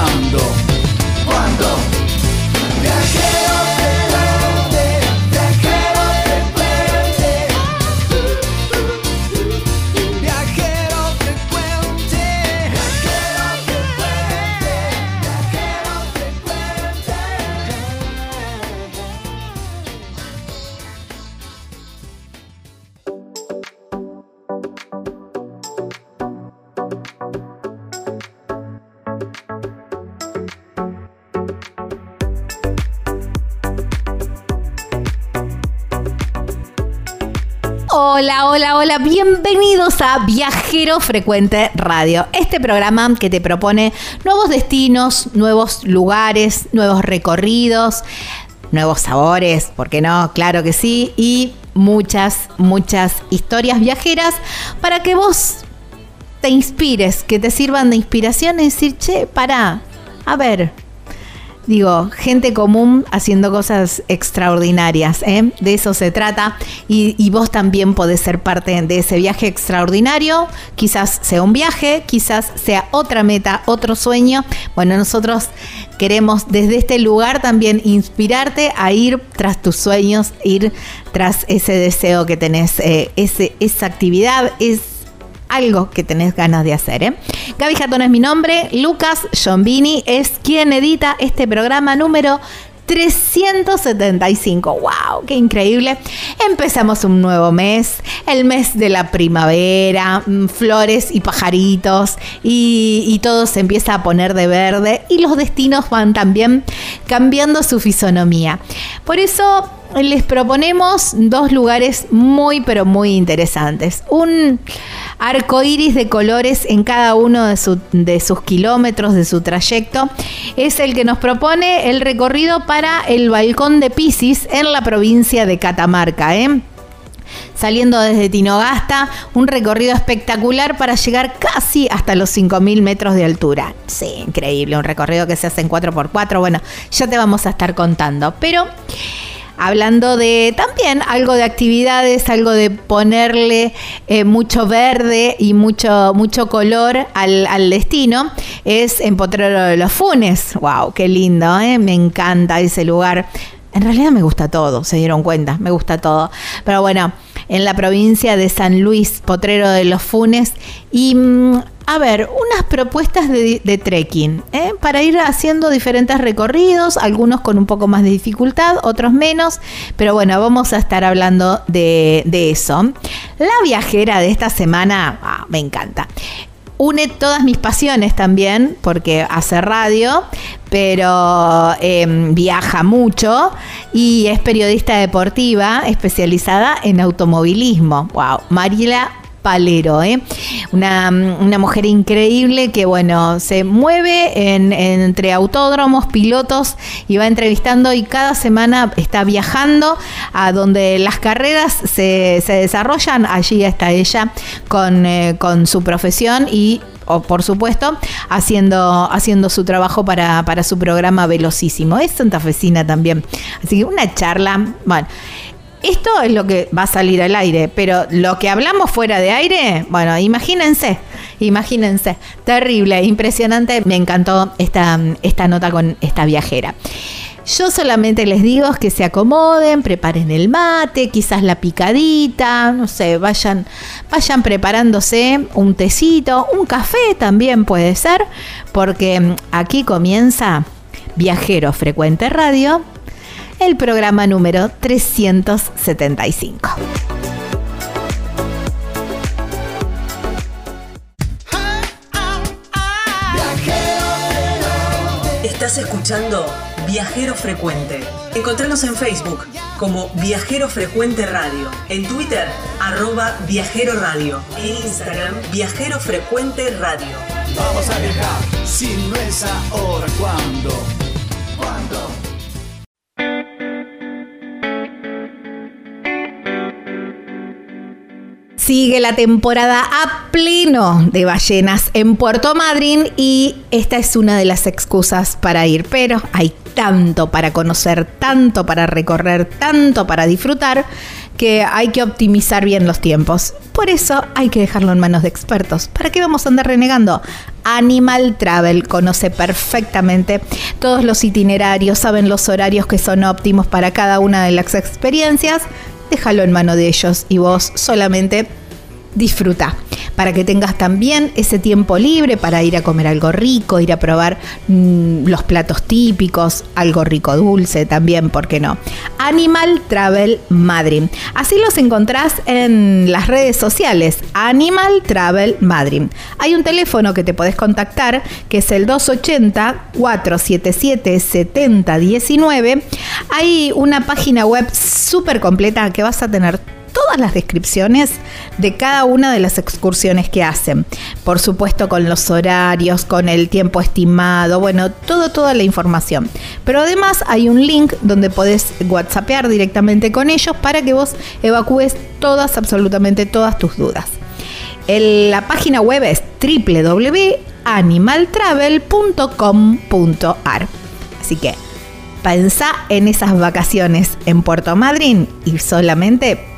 Ahora, Hola, hola, hola, bienvenidos a Viajero Frecuente Radio, este programa que te propone nuevos destinos, nuevos lugares, nuevos recorridos, nuevos sabores, ¿por qué no? Claro que sí, y muchas, muchas historias viajeras para que vos te inspires, que te sirvan de inspiración y decir, che, para, a ver, Digo, gente común haciendo cosas extraordinarias, ¿eh? de eso se trata. Y, vos también podés ser parte de ese viaje extraordinario. Quizás sea un viaje, quizás sea otra meta, otro sueño. Bueno, nosotros queremos desde este lugar también inspirarte a ir tras tus sueños, ir tras ese deseo que tenés, eh, ese, esa actividad, es algo que tenés ganas de hacer. ¿eh? Gaby Jatón es mi nombre, Lucas Giombini es quien edita este programa número 375. ¡Wow! ¡Qué increíble! Empezamos un nuevo mes, el mes de la primavera, flores y pajaritos, y, todo se empieza a poner de verde y los destinos van también cambiando su fisonomía. Por eso les proponemos dos lugares muy pero muy interesantes. Un arco iris de colores en cada uno de, su, de, sus kilómetros, de su trayecto. Es el que nos propone el recorrido para el balcón de Piscis en la provincia de Catamarca. ¿eh? Saliendo desde Tinogasta, un recorrido espectacular para llegar casi hasta los 5.000 metros de altura. Sí, increíble, un recorrido que se hace en 4x4. Bueno, ya te vamos a estar contando. Pero hablando de también algo de actividades, algo de ponerle eh, mucho verde y mucho, mucho color al, al, destino, es en Potrero de los Funes. ¡Wow! ¡Qué lindo! ¿eh? Me encanta ese lugar. En realidad me gusta todo, se dieron cuenta, me gusta todo. Pero bueno, en la provincia de San Luis, Potrero de los Funes. Y mmm, a ver, unas propuestas de, trekking ¿eh? para ir haciendo diferentes recorridos, algunos con un poco más de dificultad, otros menos, pero bueno, vamos a estar hablando de, eso. La viajera de esta semana, ah, me encanta une todas mis pasiones también, porque hace radio, pero em, viaja mucho y es periodista deportiva especializada en automovilismo. Wow, Mariela Palero, ¿eh? una, mujer increíble que, bueno, se mueve entre autódromos, pilotos y va entrevistando y cada semana está viajando a donde las carreras se, desarrollan. Allí está ella con, eh, con su profesión y o por supuesto, haciendo, haciendo su trabajo para, para su programa Velocísimo. Es santafesina también. Así que una charla, bueno. Esto es lo que va a salir al aire, pero lo que hablamos fuera de aire, bueno, imagínense, imagínense, terrible, impresionante, me encantó esta, esta nota con esta viajera. Yo solamente les digo que se acomoden, preparen el mate, quizás la picadita, no sé, vayan, vayan preparándose un tecito, un café también puede ser, porque aquí comienza Viajero Frecuente Radio el programa número 375. Estás escuchando Viajero Frecuente. Encontranos en Facebook como Viajero Frecuente Radio, en Twitter arroba Viajero Radio, en Instagram Viajero Frecuente Radio. Vamos a viajar, si no es ahora, ¿cuándo? Sigue la temporada a pleno de ballenas en Puerto Madryn y esta es una de las excusas para ir, pero hay tanto para conocer, tanto para recorrer, tanto para disfrutar que hay que optimizar bien los tiempos. Por eso hay que dejarlo en manos de expertos. ¿Para qué vamos a andar renegando? Animal Travel conoce perfectamente todos los itinerarios, saben los horarios que son óptimos para cada una de las experiencias. Déjalo en mano de ellos y vos solamente disfruta, para que tengas también ese tiempo libre para ir a comer algo rico, ir a probar mm, los platos típicos, algo rico dulce también, ¿por qué no? Animal Travel Madrid. Así los encontrás en las redes sociales, Animal Travel Madrid. Hay un teléfono que te podés contactar, que es el 280-477-7019. Hay una página web súper completa que vas a tener todas las descripciones de cada una de las excursiones que hacen. Por supuesto con los horarios, con el tiempo estimado, bueno, todo, toda la información. Pero además hay un link donde podés whatsappear directamente con ellos para que vos evacúes todas, absolutamente todas tus dudas. la página web es www.animaltravel.com.ar. Así que pensá en esas vacaciones en Puerto Madryn y solamente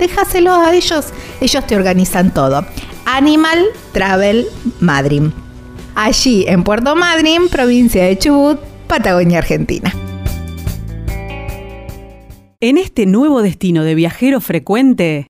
déjaselo a ellos, ellos te organizan todo. Animal Travel Madrid. Allí en Puerto Madryn, provincia de Chubut, Patagonia, Argentina. En este nuevo destino de viajero frecuente,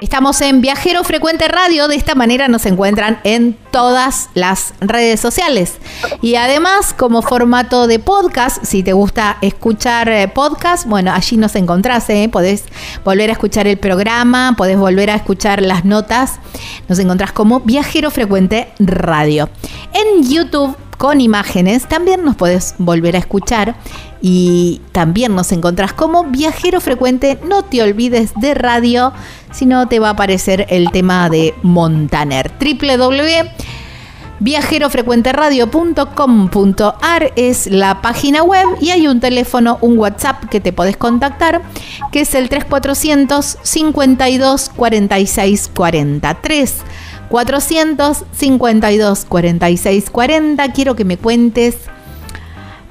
Estamos en Viajero Frecuente Radio, de esta manera nos encuentran en todas las redes sociales. Y además, como formato de podcast, si te gusta escuchar eh, podcast, bueno, allí nos encontrás, ¿eh? podés volver a escuchar el programa, podés volver a escuchar las notas, nos encontrás como Viajero Frecuente Radio. En YouTube con imágenes, también nos podés volver a escuchar y también nos encontrás como viajero frecuente. No te olvides de radio, si no te va a aparecer el tema de Montaner. www.viajerofrecuenteradio.com.ar es la página web y hay un teléfono, un WhatsApp que te podés contactar, que es el 3400 52 46 43. 452 46 40. Quiero que me cuentes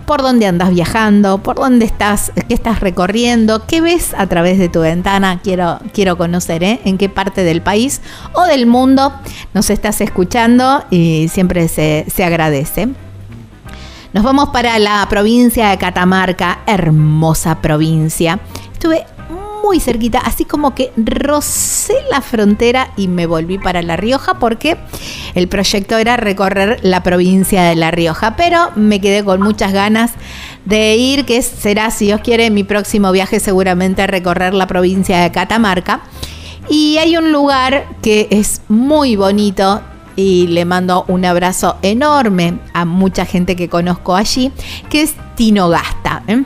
por dónde andas viajando, por dónde estás, qué estás recorriendo, qué ves a través de tu ventana. Quiero, quiero conocer ¿eh? en qué parte del país o del mundo nos estás escuchando y siempre se, se agradece. Nos vamos para la provincia de Catamarca, hermosa provincia. Estuve muy cerquita, así como que rocé la frontera y me volví para La Rioja porque el proyecto era recorrer la provincia de La Rioja, pero me quedé con muchas ganas de ir, que será, si Dios quiere, mi próximo viaje seguramente a recorrer la provincia de Catamarca. Y hay un lugar que es muy bonito, y le mando un abrazo enorme a mucha gente que conozco allí, que es Tinogasta. ¿eh?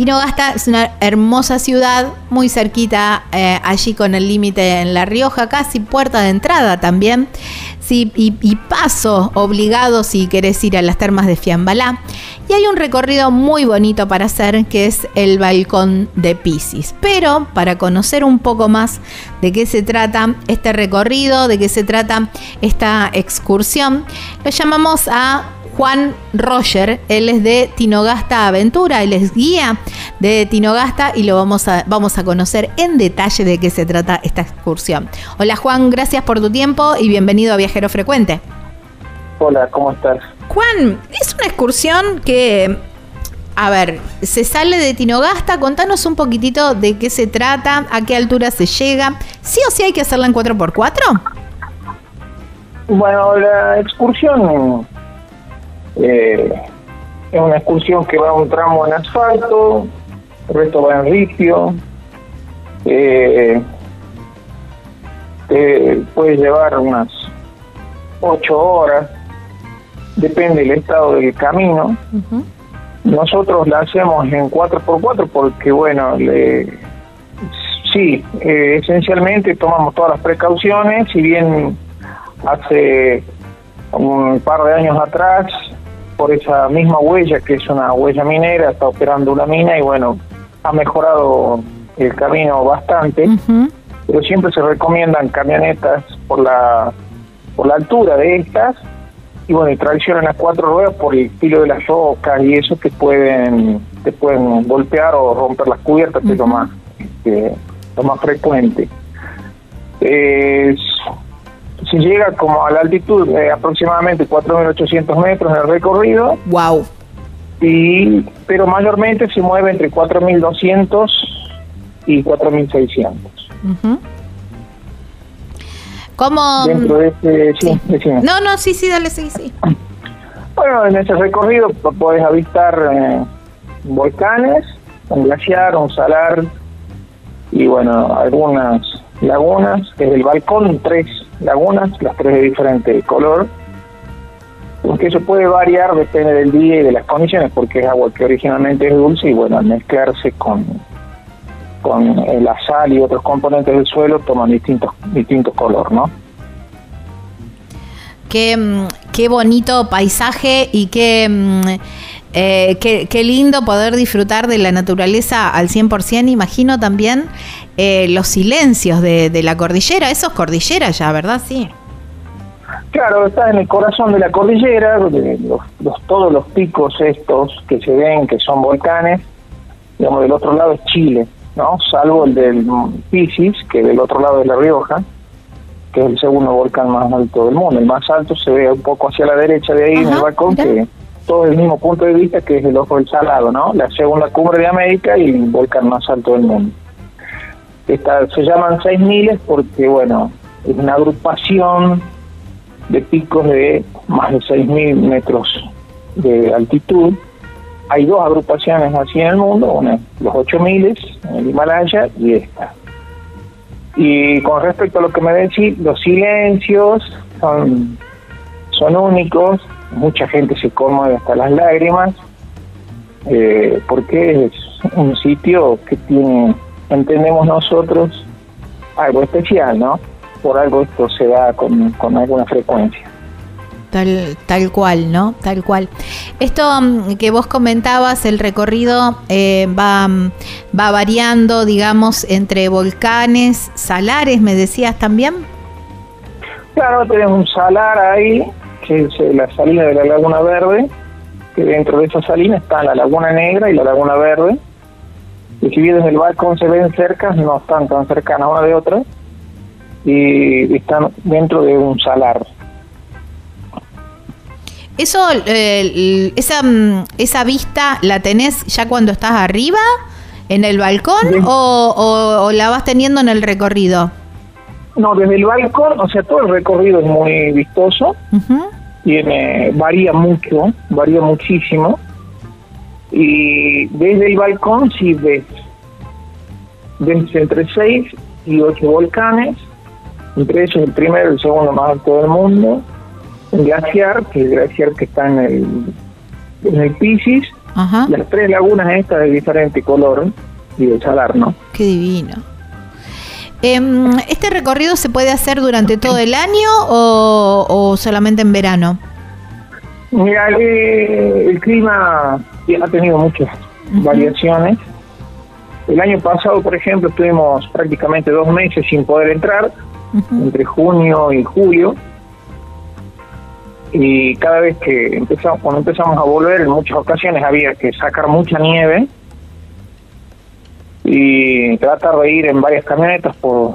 Tinogasta es una hermosa ciudad, muy cerquita eh, allí con el límite en La Rioja, casi puerta de entrada también. Sí, y, paso obligado si querés ir a las termas de Fiambalá. Y hay un recorrido muy bonito para hacer que es el balcón de Pisces. Pero para conocer un poco más de qué se trata este recorrido, de qué se trata esta excursión, lo llamamos a Juan Roger, él es de Tinogasta Aventura, él es guía de Tinogasta y lo vamos a, vamos a conocer en detalle de qué se trata esta excursión. Hola Juan, gracias por tu tiempo y bienvenido a Viajero Frecuente. Hola, ¿cómo estás? Juan, es una excursión que, a ver, se sale de Tinogasta, contanos un poquitito de qué se trata, a qué altura se llega, sí o sí hay que hacerla en 4x4. Bueno, la excursión eh, es una excursión que va un tramo en asfalto, el resto va en ripio. Eh, puede llevar unas ocho horas, depende del estado del camino. Nosotros la hacemos en 4x4 porque, bueno, le, sí, eh, esencialmente tomamos todas las precauciones, si bien hace un par de años atrás por esa misma huella, que es una huella minera, está operando una mina y bueno, ha mejorado el camino bastante, pero siempre se recomiendan camionetas por la, por la altura de estas y bueno, y traicionan las cuatro ruedas por el estilo de las rocas y eso que pueden, te pueden golpear o romper las cubiertas, que es lo más, este, lo más frecuente. Es se llega como a la altitud de aproximadamente 4.800 metros en el recorrido. Wow. Y, pero mayormente se mueve entre 4.200 y 4.600. Uh ¿Cómo? Dentro de este, sí, No, no, sí, sí, dale, sí, sí. Bueno, en ese recorrido puedes avistar eh, volcanes, un glaciar, un salar y bueno, algunas lagunas. Desde el balcón, tres lagunas, las tres de diferente color, porque eso puede variar, depende del día y de las condiciones, porque es agua que originalmente es dulce y bueno, al mezclarse con, con la sal y otros componentes del suelo toman distintos, distintos color, ¿no? Qué, mm, qué bonito paisaje y qué, mm, eh, qué, qué, lindo poder disfrutar de la naturaleza al 100%. Imagino también eh, los silencios de, de, la cordillera. Eso es cordillera ya, ¿verdad? Sí. Claro, está en el corazón de la cordillera, los, los, todos los picos estos que se ven, que son volcanes, digamos, del otro lado es Chile, ¿no? Salvo el del Piscis, que del otro lado de La Rioja, que es el segundo volcán más alto del mundo. El más alto se ve un poco hacia la derecha de ahí Ajá, en el balcón, que todo el mismo punto de vista que es el Ojo del Salado, ¿no? La segunda cumbre de América y el volcán más alto del mundo. Esta, se llaman seis miles porque, bueno, es una agrupación de picos de más de 6.000 metros de altitud. Hay dos agrupaciones así en el mundo, una los 8.000 en el Himalaya y esta. Y con respecto a lo que me decís, los silencios son, son únicos, mucha gente se conmueve hasta las lágrimas, eh, porque es un sitio que tiene, entendemos nosotros, algo especial, ¿no? Por algo esto se da con, con alguna frecuencia. Tal, tal cual, ¿no? Tal cual. Esto um, que vos comentabas, el recorrido eh, va, va variando, digamos, entre volcanes, salares, me decías también. Claro, tenemos un salar ahí, que es la salina de la Laguna Verde, que dentro de esa salina está la Laguna Negra y la Laguna Verde. Y si bien desde el balcón se ven cerca, no están tan cercanas una de otra, y están dentro de un salar. Eso, eh, esa, esa vista la tenés ya cuando estás arriba ¿En el balcón o, o- o la vas teniendo en el recorrido? No, desde el balcón, o sea, todo el recorrido es muy vistoso, Ujú. Tiene varía mucho, varía muchísimo. Y desde el balcón sí ves, ves entre seis y ocho volcanes, entre ellos el primero y el segundo más alto del mundo, un glaciar, que es el glaciar que está en el, en el Piscis, Ajá. las tres lagunas estas de diferente color y de salar, ¿no? Qué divino. Em, ¿Este recorrido se puede hacer durante todo el año o, o solamente en verano? Mira, eh, el clima ha tenido muchas variaciones. El año pasado, por ejemplo, estuvimos prácticamente dos meses sin poder entrar, entre junio y julio. Y cada vez que empezamos, cuando empezamos a volver, en muchas ocasiones había que sacar mucha nieve y tratar de ir en varias camionetas por,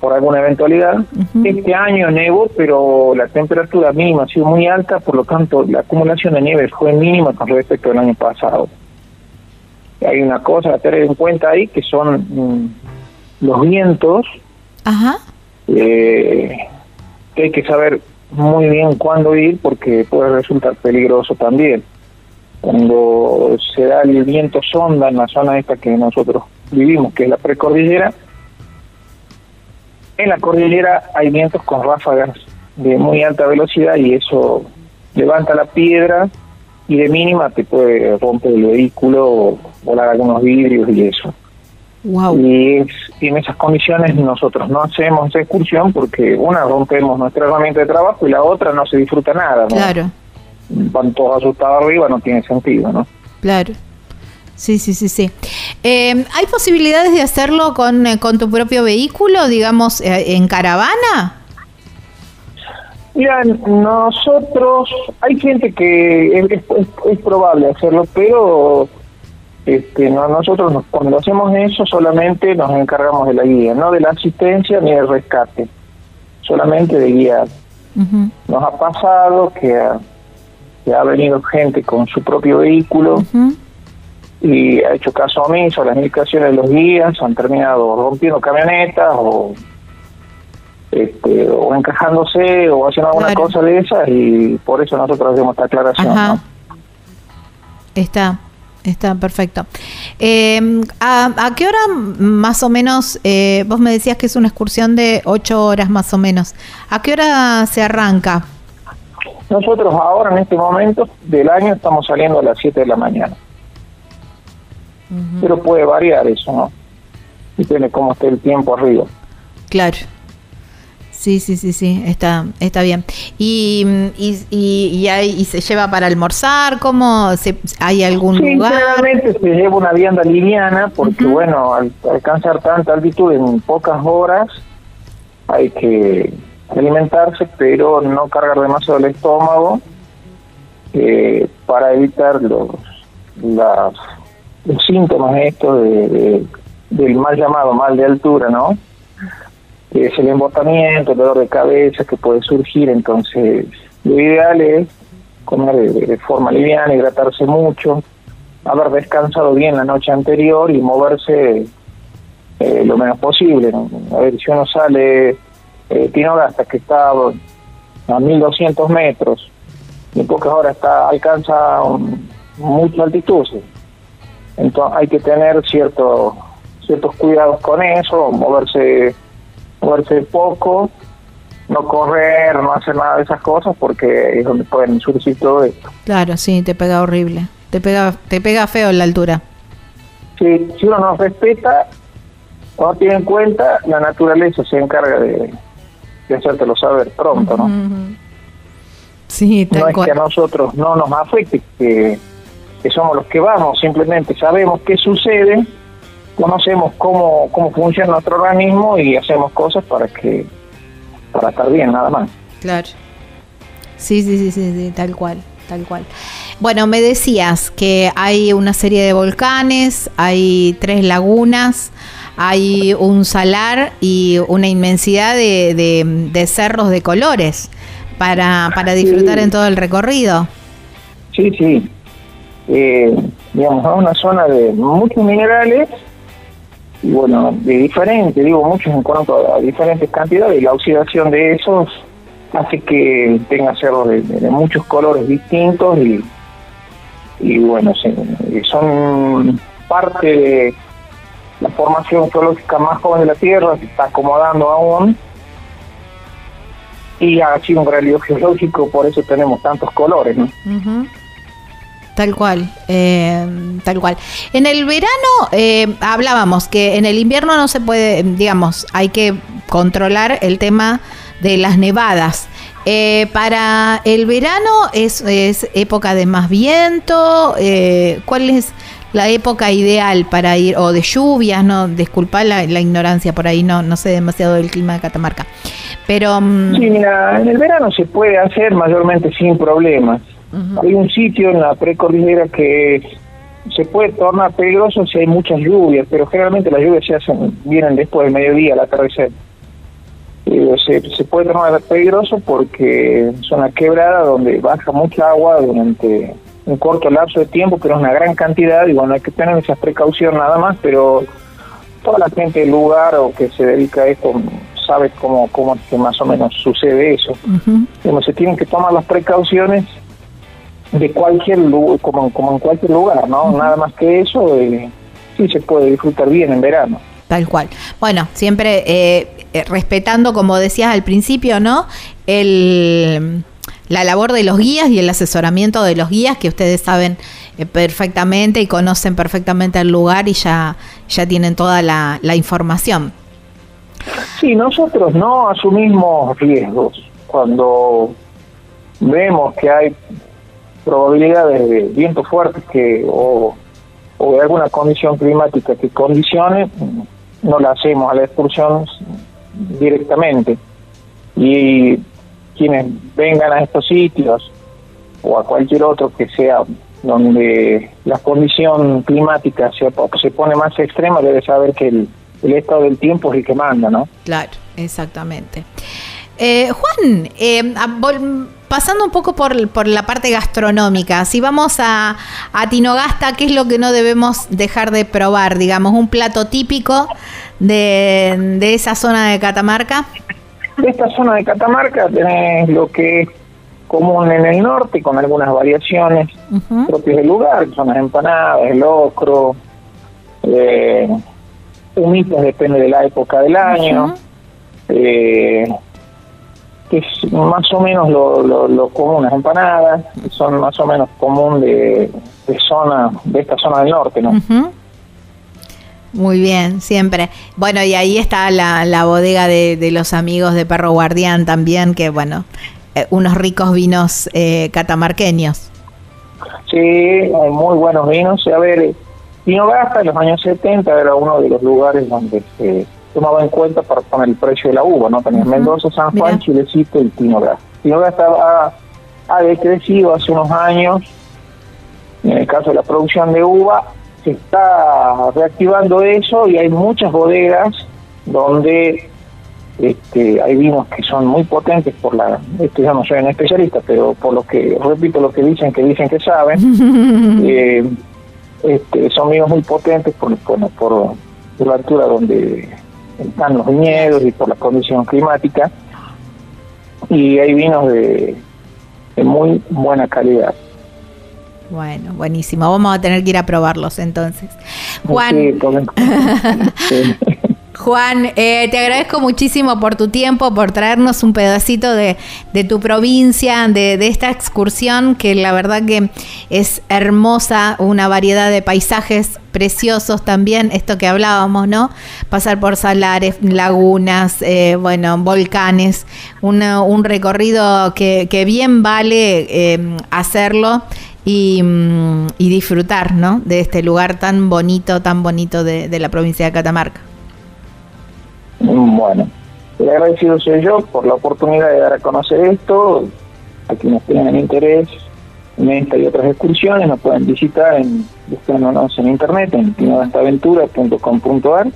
por alguna eventualidad. Este año nevó, pero la temperatura mínima ha sido muy alta, por lo tanto la acumulación de nieve fue mínima con respecto al año pasado. Hay una cosa a tener en cuenta ahí que son mm, los vientos, Ajá. eh, que hay que saber muy bien cuándo ir porque puede resultar peligroso también. Cuando se da el viento sonda en la zona esta que nosotros vivimos, que es la precordillera, en la cordillera hay vientos con ráfagas de muy alta velocidad y eso levanta la piedra y de mínima te puede romper el vehículo o volar algunos vidrios y eso. Wow. Y, es, y en esas condiciones nosotros no hacemos esa excursión porque una rompemos nuestra herramienta de trabajo y la otra no se disfruta nada. ¿no? Claro, Van todos asustados arriba, no tiene sentido, ¿no? claro. Sí, sí, sí, sí. Eh, ¿Hay posibilidades de hacerlo con, eh, con tu propio vehículo, digamos, eh, en caravana? Mira, nosotros, hay gente que es, es- es probable hacerlo, pero este, no, nosotros nos- cuando hacemos eso solamente nos encargamos de la guía, no de la asistencia ni del rescate, solamente de guiar. Nos ha pasado que ha, que ha venido gente con su propio vehículo. Y ha hecho caso omiso a las indicaciones de los guías, han terminado rompiendo camionetas o este, o encajándose o haciendo alguna Claro. cosa de esas y por eso nosotros hacemos esta aclaración. Está, está perfecto. Eh, ¿a, a qué hora más o menos, eh, vos me decías que es una excursión de ocho horas más o menos, ¿a qué hora se arranca? Nosotros ahora en este momento del año estamos saliendo a las 7 de la mañana, pero puede variar eso, ¿no? Depende cómo esté el tiempo arriba. Claro. Sí, sí, sí, sí, está, está bien. ¿Y, y, y, y hay- y se lleva para almorzar? ¿Cómo? Se, ¿Hay algún Sí, lugar? generalmente se lleva una vianda liviana porque, bueno, al alcanzar tanta altitud en pocas horas hay que alimentarse, pero no cargar demasiado el estómago eh, para evitar los, las, los síntomas estos de, de- del mal llamado mal de altura, ¿no? Es el embotamiento, el dolor de cabeza que puede surgir, entonces lo ideal es comer de, forma liviana, hidratarse mucho, haber descansado bien la noche anterior y moverse eh, lo menos posible. ¿no? A ver, si uno sale, eh, que está a 1200 metros, en pocas horas está alcanza un- mucha altitud. Entonces hay que tener cierto, ciertos cuidados con eso, moverse, moverse poco, no correr, no hacer nada de esas cosas, porque es donde pueden surgir todo esto. Claro, sí, te pega horrible. Te pega, te pega feo en la altura. si, si uno no respeta no tiene en cuenta, la naturaleza se encarga de, de hacértelo saber pronto, ¿no? Sí, No es que a nosotros no nos afecte, que, que somos los que vamos, simplemente sabemos qué sucede, conocemos cómo, cómo funciona nuestro organismo y hacemos cosas para que para estar bien, nada más. Claro. Sí, sí, sí, sí, sí, tal cual, tal cual. Bueno, me decías que hay una serie de volcanes, hay tres lagunas, hay un salar y una inmensidad de, de- de cerros de colores para, para disfrutar Sí. en todo el recorrido. Sí, sí. Eh, digamos, es una zona de muchos minerales y bueno, de diferente, digo muchos en cuanto a diferentes cantidades, y la oxidación de esos hace que tenga cerros de, muchos colores distintos y, y bueno, son parte de la formación geológica más joven de la Tierra, se está acomodando aún, y ha sido un relieve geológico, por eso tenemos tantos colores, ¿no? Tal cual, eh, tal cual. En el verano eh, hablábamos que en el invierno no se puede, digamos, hay que controlar el tema de las nevadas. Eh, para el verano es, época de más viento. ¿Cuál es la época ideal para ir? O de lluvias, no, disculpa la, la, ignorancia por ahí, no, no sé demasiado del clima de Catamarca. Pero. Mm, sí, mira, en el verano se puede hacer mayormente sin problemas. Hay un sitio en la precordillera que se puede tornar peligroso si hay muchas lluvias, pero generalmente las lluvias se hacen, vienen después del mediodía, al atardecer. se, se puede tornar peligroso porque es una quebrada donde baja mucha agua durante un corto lapso de tiempo, pero es una gran cantidad y bueno, hay que tener esa precaución nada más, pero toda la gente del lugar o que se dedica a esto sabe cómo, cómo que más o menos sucede eso. se tienen que tomar las precauciones de cualquier lugar, como, como en cualquier lugar, ¿no? Nada más que eso, eh, sí se puede disfrutar bien en verano. Tal cual. Bueno, siempre eh, eh, respetando, como decías al principio, ¿no? El, la labor de los guías y el asesoramiento de los guías, que ustedes saben perfectamente y conocen perfectamente el lugar y ya, ya tienen toda la, la información. Sí, nosotros no asumimos riesgos. Cuando vemos que hay probabilidades de viento fuerte que o, de alguna condición climática que condicione, no la hacemos a la excursión directamente. Y quienes vengan a estos sitios o a cualquier otro que sea donde la condición climática se, se pone más extrema, debe saber que el, estado del tiempo es el que manda, ¿no? Claro, exactamente. Eh, Juan, eh, pasando un poco por, por, la parte gastronómica, si vamos a, a, Tinogasta, ¿qué es lo que no debemos dejar de probar? Digamos, un plato típico de, esa zona de Catamarca. De esta zona de Catamarca tenés lo que es común en el norte, con algunas variaciones propias del lugar, son las empanadas, el locro, eh, humitas, depende de la época del año. eh, es más o menos lo, lo, común, las empanadas, son más o menos común de, zona, de esta zona del norte, ¿no? Muy bien, siempre. Bueno, y ahí está la, la bodega de, los amigos de Perro Guardián también, que bueno, eh, unos ricos vinos eh, catamarqueños. Sí, hay muy buenos vinos. A ver, Vino Gasta en los años 70 era uno de los lugares donde se tomaba en cuenta para poner el precio de la uva, ¿no? Tenías Mendoza, San Juan, Chilecito y Tinogasta. Tinogasta ha, ha decrecido hace unos años, en el caso de la producción de uva, se está reactivando eso y hay muchas bodegas donde este, hay vinos que son muy potentes por la, esto ya no soy un especialista, pero por lo que, repito lo que dicen, que dicen que saben, eh, este, son vinos muy potentes por, por, por la altura donde están los viñedos y por la condición climática. Y hay vinos de, muy buena calidad. Bueno, buenísimo. Vamos a tener que ir a probarlos entonces. Juan, Juan, eh, te agradezco muchísimo por tu tiempo, por traernos un pedacito de, tu provincia, de, de, esta excursión, que la verdad que es hermosa, una variedad de paisajes preciosos también, esto que hablábamos, ¿no? Pasar por salares, lagunas, eh, bueno, volcanes, un recorrido que, que, bien vale eh, hacerlo. Y, mm, y, disfrutar ¿no? de este lugar tan bonito, tan bonito de, de la provincia de Catamarca. Bueno, el agradecido soy yo por la oportunidad de dar a conocer esto. A quienes tengan interés en esta y otras excursiones nos pueden visitar en buscándonos en internet en tinogastaventura.com.ar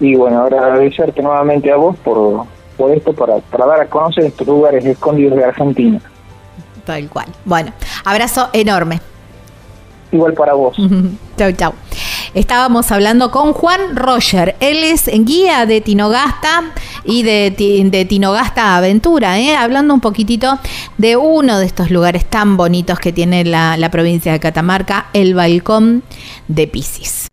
y bueno, ahora agradecerte nuevamente a vos por, por esto, para, para dar a conocer estos lugares escondidos de Argentina. Tal cual. Bueno, abrazo enorme. Igual para vos. chau, chau. Estábamos hablando con Juan Roger. Él es guía de Tinogasta y de, de Tinogasta Aventura, ¿eh? hablando un poquitito de uno de estos lugares tan bonitos que tiene la, provincia de Catamarca, el Balcón de Piscis.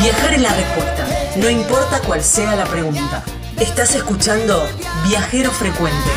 Viajar es la respuesta, no importa cuál sea la pregunta. Estás escuchando Viajero Frecuente.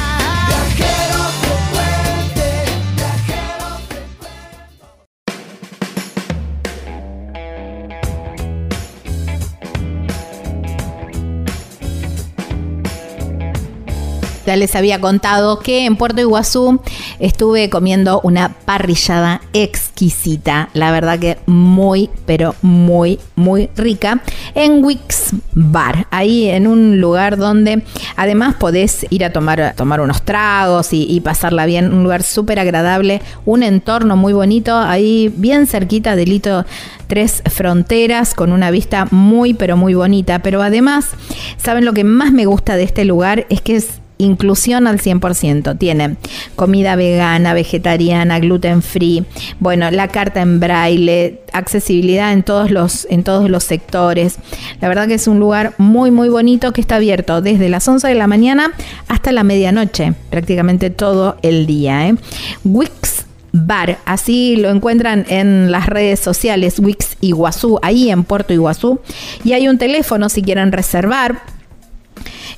Ya les había contado que en Puerto Iguazú estuve comiendo una parrillada exquisita, la verdad que muy, pero muy, muy rica, en Wix Bar, ahí en un lugar donde además podés ir a tomar, tomar unos tragos y, y pasarla bien, un lugar súper agradable, un entorno muy bonito, ahí bien cerquita del hito Tres Fronteras, con una vista muy, pero muy bonita, pero además, ¿saben lo que más me gusta de este lugar? Es que es inclusión al 100%. Tiene comida vegana, vegetariana, gluten free, bueno, la carta en braille, accesibilidad en todos los en todos los sectores. La verdad que es un lugar muy muy bonito que está abierto desde las 11 de la mañana hasta la medianoche, prácticamente todo el día, ¿eh? Wix Bar. Así lo encuentran en las redes sociales Wix Iguazú, ahí en Puerto Iguazú. Y hay un teléfono si quieren reservar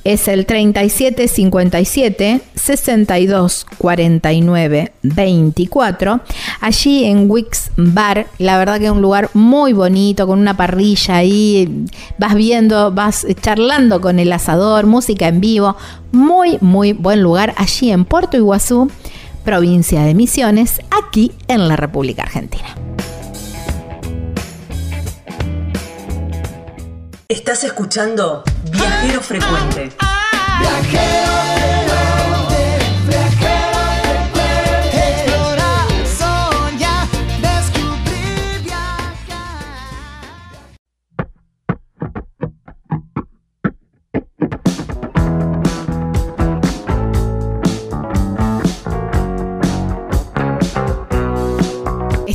es el 3757 62 49 24. Allí en Wix Bar, la verdad que es un lugar muy bonito, con una parrilla ahí, vas viendo, vas charlando con el asador, música en vivo, muy, muy buen lugar allí en Puerto Iguazú, provincia de Misiones, aquí en la República Argentina. Estás escuchando Viajero Frecuente.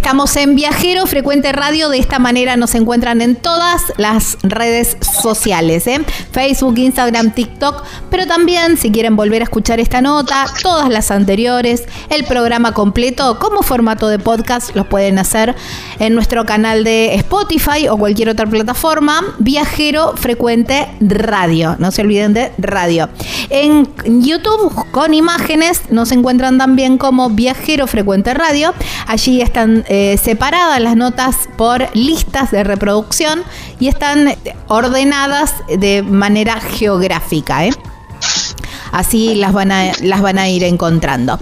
Estamos en Viajero Frecuente Radio. De esta manera nos encuentran en todas las redes sociales: ¿eh? Facebook, Instagram, TikTok. Pero también, si quieren volver a escuchar esta nota, todas las anteriores, el programa completo como formato de podcast, los pueden hacer en nuestro canal de Spotify o cualquier otra plataforma. Viajero Frecuente Radio. No se olviden de radio. En YouTube, con imágenes, nos encuentran también como Viajero Frecuente Radio. Allí están. Eh, separadas las notas por listas de reproducción y están ordenadas de manera geográfica. ¿eh? Así las van, a, las van a ir encontrando.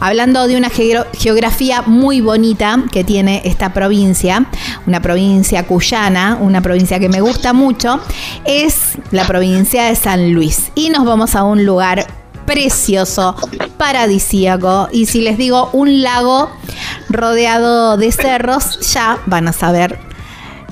Hablando de una geografía muy bonita que tiene esta provincia, una provincia cuyana, una provincia que me gusta mucho, es la provincia de San Luis. Y nos vamos a un lugar precioso, paradisíaco. Y si les digo un lago rodeado de cerros, ya van a saber,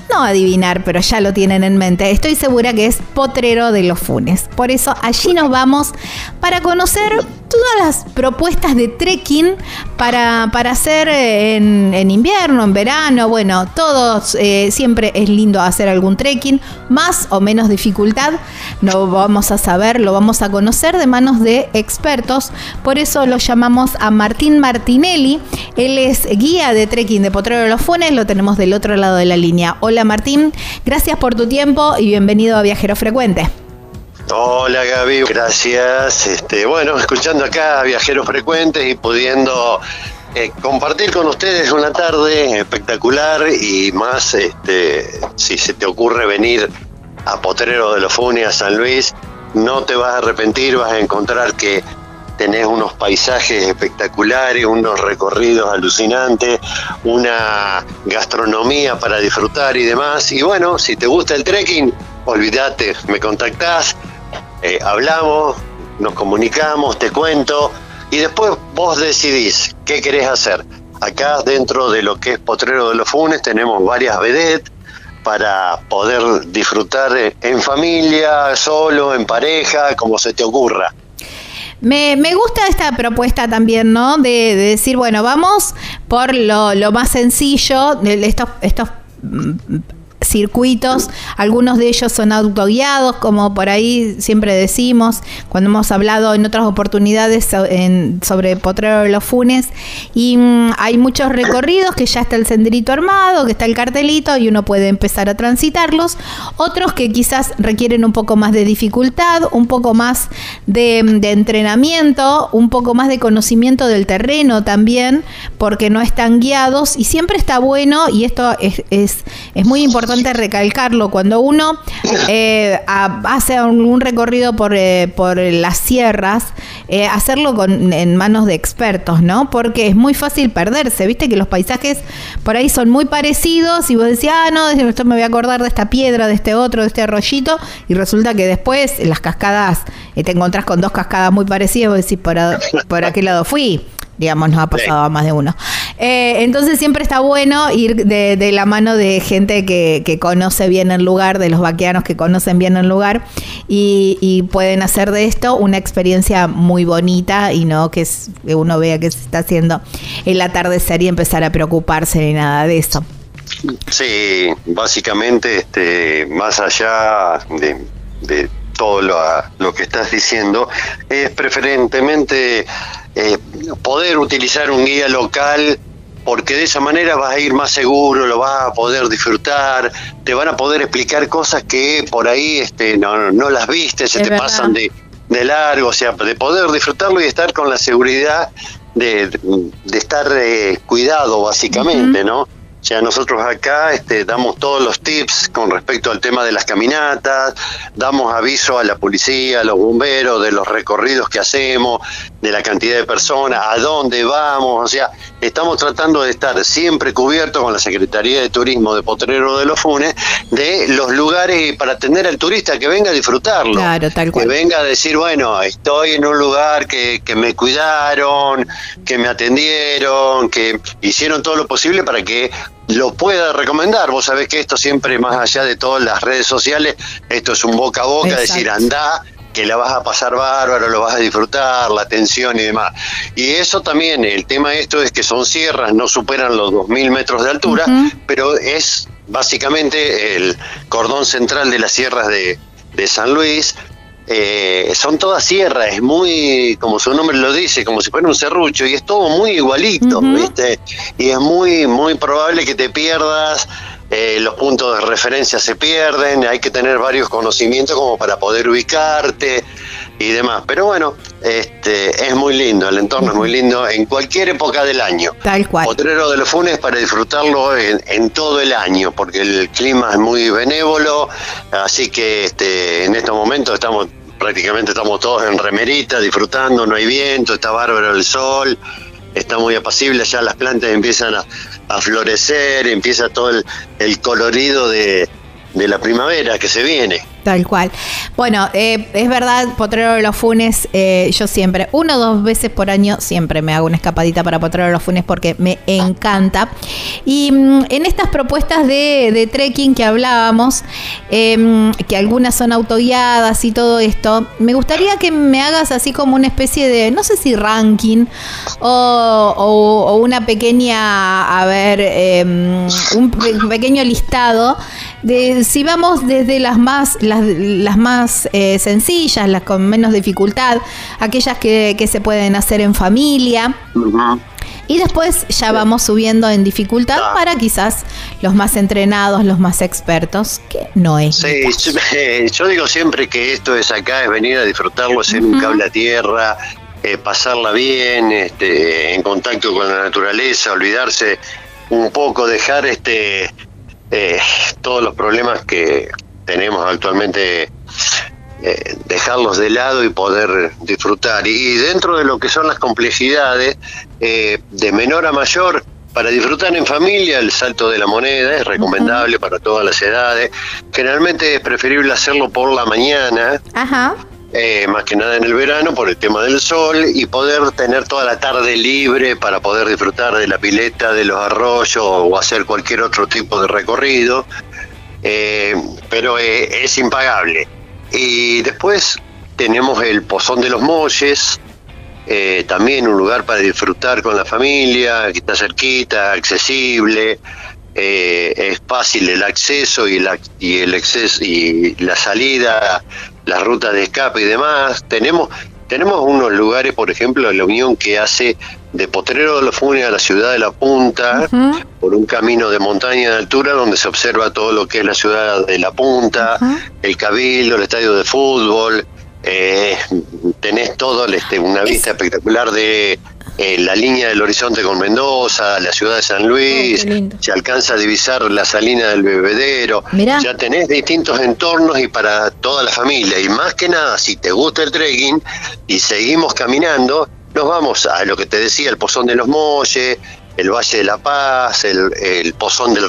no adivinar, pero ya lo tienen en mente. Estoy segura que es Potrero de los Funes. Por eso allí nos vamos para conocer todas las propuestas de trekking para, para hacer en, en invierno, en verano. Bueno, todos, eh, siempre es lindo hacer algún trekking, más o menos dificultad. Lo vamos a saber, lo vamos a conocer de manos de expertos. Por eso lo llamamos a Martín Martinelli. Él es guía de trekking de Potrero de los Funes. Lo tenemos del otro lado de la línea. Hola Martín, gracias por tu tiempo y bienvenido a Viajero Frecuente. Hola Gaby, gracias. Este, bueno, escuchando acá Viajeros Frecuentes y pudiendo eh, compartir con ustedes una tarde espectacular y más este, si se te ocurre venir a Potrero de los Funes, a San Luis, no te vas a arrepentir, vas a encontrar que tenés unos paisajes espectaculares, unos recorridos alucinantes, una gastronomía para disfrutar y demás. Y bueno, si te gusta el trekking, olvídate, me contactás, eh, hablamos, nos comunicamos, te cuento y después vos decidís qué querés hacer. Acá dentro de lo que es Potrero de los Funes tenemos varias vedettes para poder disfrutar en familia, solo, en pareja, como se te ocurra. Me, me gusta esta propuesta también, ¿no? De, de decir, bueno, vamos por lo, lo más sencillo, de estos, estos mm, circuitos, algunos de ellos son autoguiados, como por ahí siempre decimos, cuando hemos hablado en otras oportunidades en- sobre Potrero de los Funes, y mm, hay muchos recorridos que ya está el senderito armado, que está el cartelito y uno puede empezar a transitarlos, otros que quizás requieren un poco más de dificultad, un poco más de, de entrenamiento, un poco más de conocimiento del terreno también, porque no están guiados. Y siempre está bueno, y esto es, es, es muy importante recalcarlo, cuando uno eh, hace un, recorrido por, eh, por las sierras, eh, hacerlo con, en manos de expertos, ¿no? Porque es muy fácil perderse, viste que los paisajes por ahí son muy parecidos y vos decís, ah, no, esto me voy a acordar de esta piedra, de este otro, de este arroyito, y resulta que después las cascadas eh, te encontrás con dos cascadas muy parecidas vos decís, ¿por, a- por a qué lado fui? Digamos, nos ha pasado a más de uno. Eh, entonces siempre está bueno ir de, de la mano de gente que, que conoce bien el lugar, de los vaqueanos que conocen bien el lugar y, y pueden hacer de esto una experiencia muy bonita y no que, es- que uno vea que se está haciendo el atardecer y empezar a preocuparse ni nada de eso. Sí, básicamente, este, más allá de, de todo lo, lo que estás diciendo, es preferentemente eh, poder utilizar un guía local porque de esa manera vas a ir más seguro, lo vas a poder disfrutar, te van a poder explicar cosas que por ahí este, no, no las viste, se Es te verdad. pasan de, de largo, o sea, de poder disfrutarlo y estar con la seguridad de, de estar eh, cuidado básicamente, ¿no? O sea, nosotros acá este, damos todos los tips con respecto al tema de las caminatas, damos aviso a la policía, a los bomberos, de los recorridos que hacemos, de la cantidad de personas, a dónde vamos, o sea, estamos tratando de estar siempre cubiertos con la Secretaría de Turismo de Potrero de los Funes de los lugares para atender al turista que venga a disfrutarlo. Claro, tal Que cual. venga a decir, bueno, estoy en un lugar que, que me cuidaron, que me atendieron, que hicieron todo lo posible para que lo pueda recomendar. Vos sabés que esto siempre, más allá de todas las redes sociales, esto es un boca a boca, Exacto. decir, andá, que la vas a pasar bárbaro, lo vas a disfrutar, la atención y demás. Y eso también, el tema de esto es que son sierras, no superan los 2.000 metros de altura, pero es básicamente el cordón central de las sierras de, de San Luis. Eh, son todas sierras, es muy, como su nombre lo dice, como si fuera un serrucho, y es todo muy igualito. ¿viste? Y es muy, muy probable que te pierdas, eh, los puntos de referencia se pierden, hay que tener varios conocimientos como para poder ubicarte y demás. Pero bueno, este, es muy lindo, el entorno es muy lindo en cualquier época del año. Tal cual. Potrero de los Funes para disfrutarlo en, en todo el año, porque el clima es muy benévolo, así que este, en estos momentos estamos prácticamente estamos todos en remerita, disfrutando, no hay viento, está bárbaro el sol, está muy apacible, ya las plantas empiezan a, a florecer, empieza todo el, colorido de la primavera que se viene. Tal cual. Bueno, eh, es verdad, Potrero de los Funes, eh, yo siempre, uno o dos veces por año, siempre me hago una escapadita para Potrero de los Funes porque me encanta. Y mm, en estas propuestas de, trekking que hablábamos, eh, que algunas son autoguiadas y todo esto, me gustaría que me hagas así como una especie de, no sé si ranking o, una pequeña, a ver, eh, un pe- pequeño listado de si vamos desde las más las, las más eh, sencillas, las con menos dificultad, aquellas que, que se pueden hacer en familia. Y después ya vamos subiendo en dificultad Ah. para quizás los más entrenados, los más expertos, que no es. Sí, yo, eh, yo digo siempre que esto es acá, es venir a disfrutarlo, hacer un cable a tierra, eh, pasarla bien, este, en contacto con la naturaleza, olvidarse un poco, dejar este eh, todos los problemas que tenemos actualmente, eh, dejarlos de lado y poder disfrutar. Y dentro de lo que son las complejidades, eh, de menor a mayor, para disfrutar en familia, el salto de la moneda es recomendable para todas las edades. Generalmente es preferible hacerlo por la mañana, Ajá. eh, más que nada en el verano por el tema del sol y poder tener toda la tarde libre para poder disfrutar de la pileta, de los arroyos o hacer cualquier otro tipo de recorrido. Eh, pero eh, es impagable. Y después tenemos el Pozón de los Molles, eh, también un lugar para disfrutar con la familia, que está cerquita, accesible, eh, es fácil el acceso y, la, y el exceso y la salida, las rutas de escape y demás. Tenemos tenemos unos lugares, por ejemplo, la Unión que hace de Potrero de los Funes a la ciudad de La Punta, por un camino de montaña de altura donde se observa todo lo que es la ciudad de La Punta, el Cabildo, el estadio de fútbol, eh, tenés todo este, una vista espectacular de eh, la línea del horizonte con Mendoza, la ciudad de San Luis, oh, se alcanza a divisar la salina del bebedero, ya tenés distintos entornos y para toda la familia, y más que nada, si te gusta el trekking y seguimos caminando, nos vamos a lo que te decía, el Pozón de los Molles, el Valle de la Paz, el, Pozón del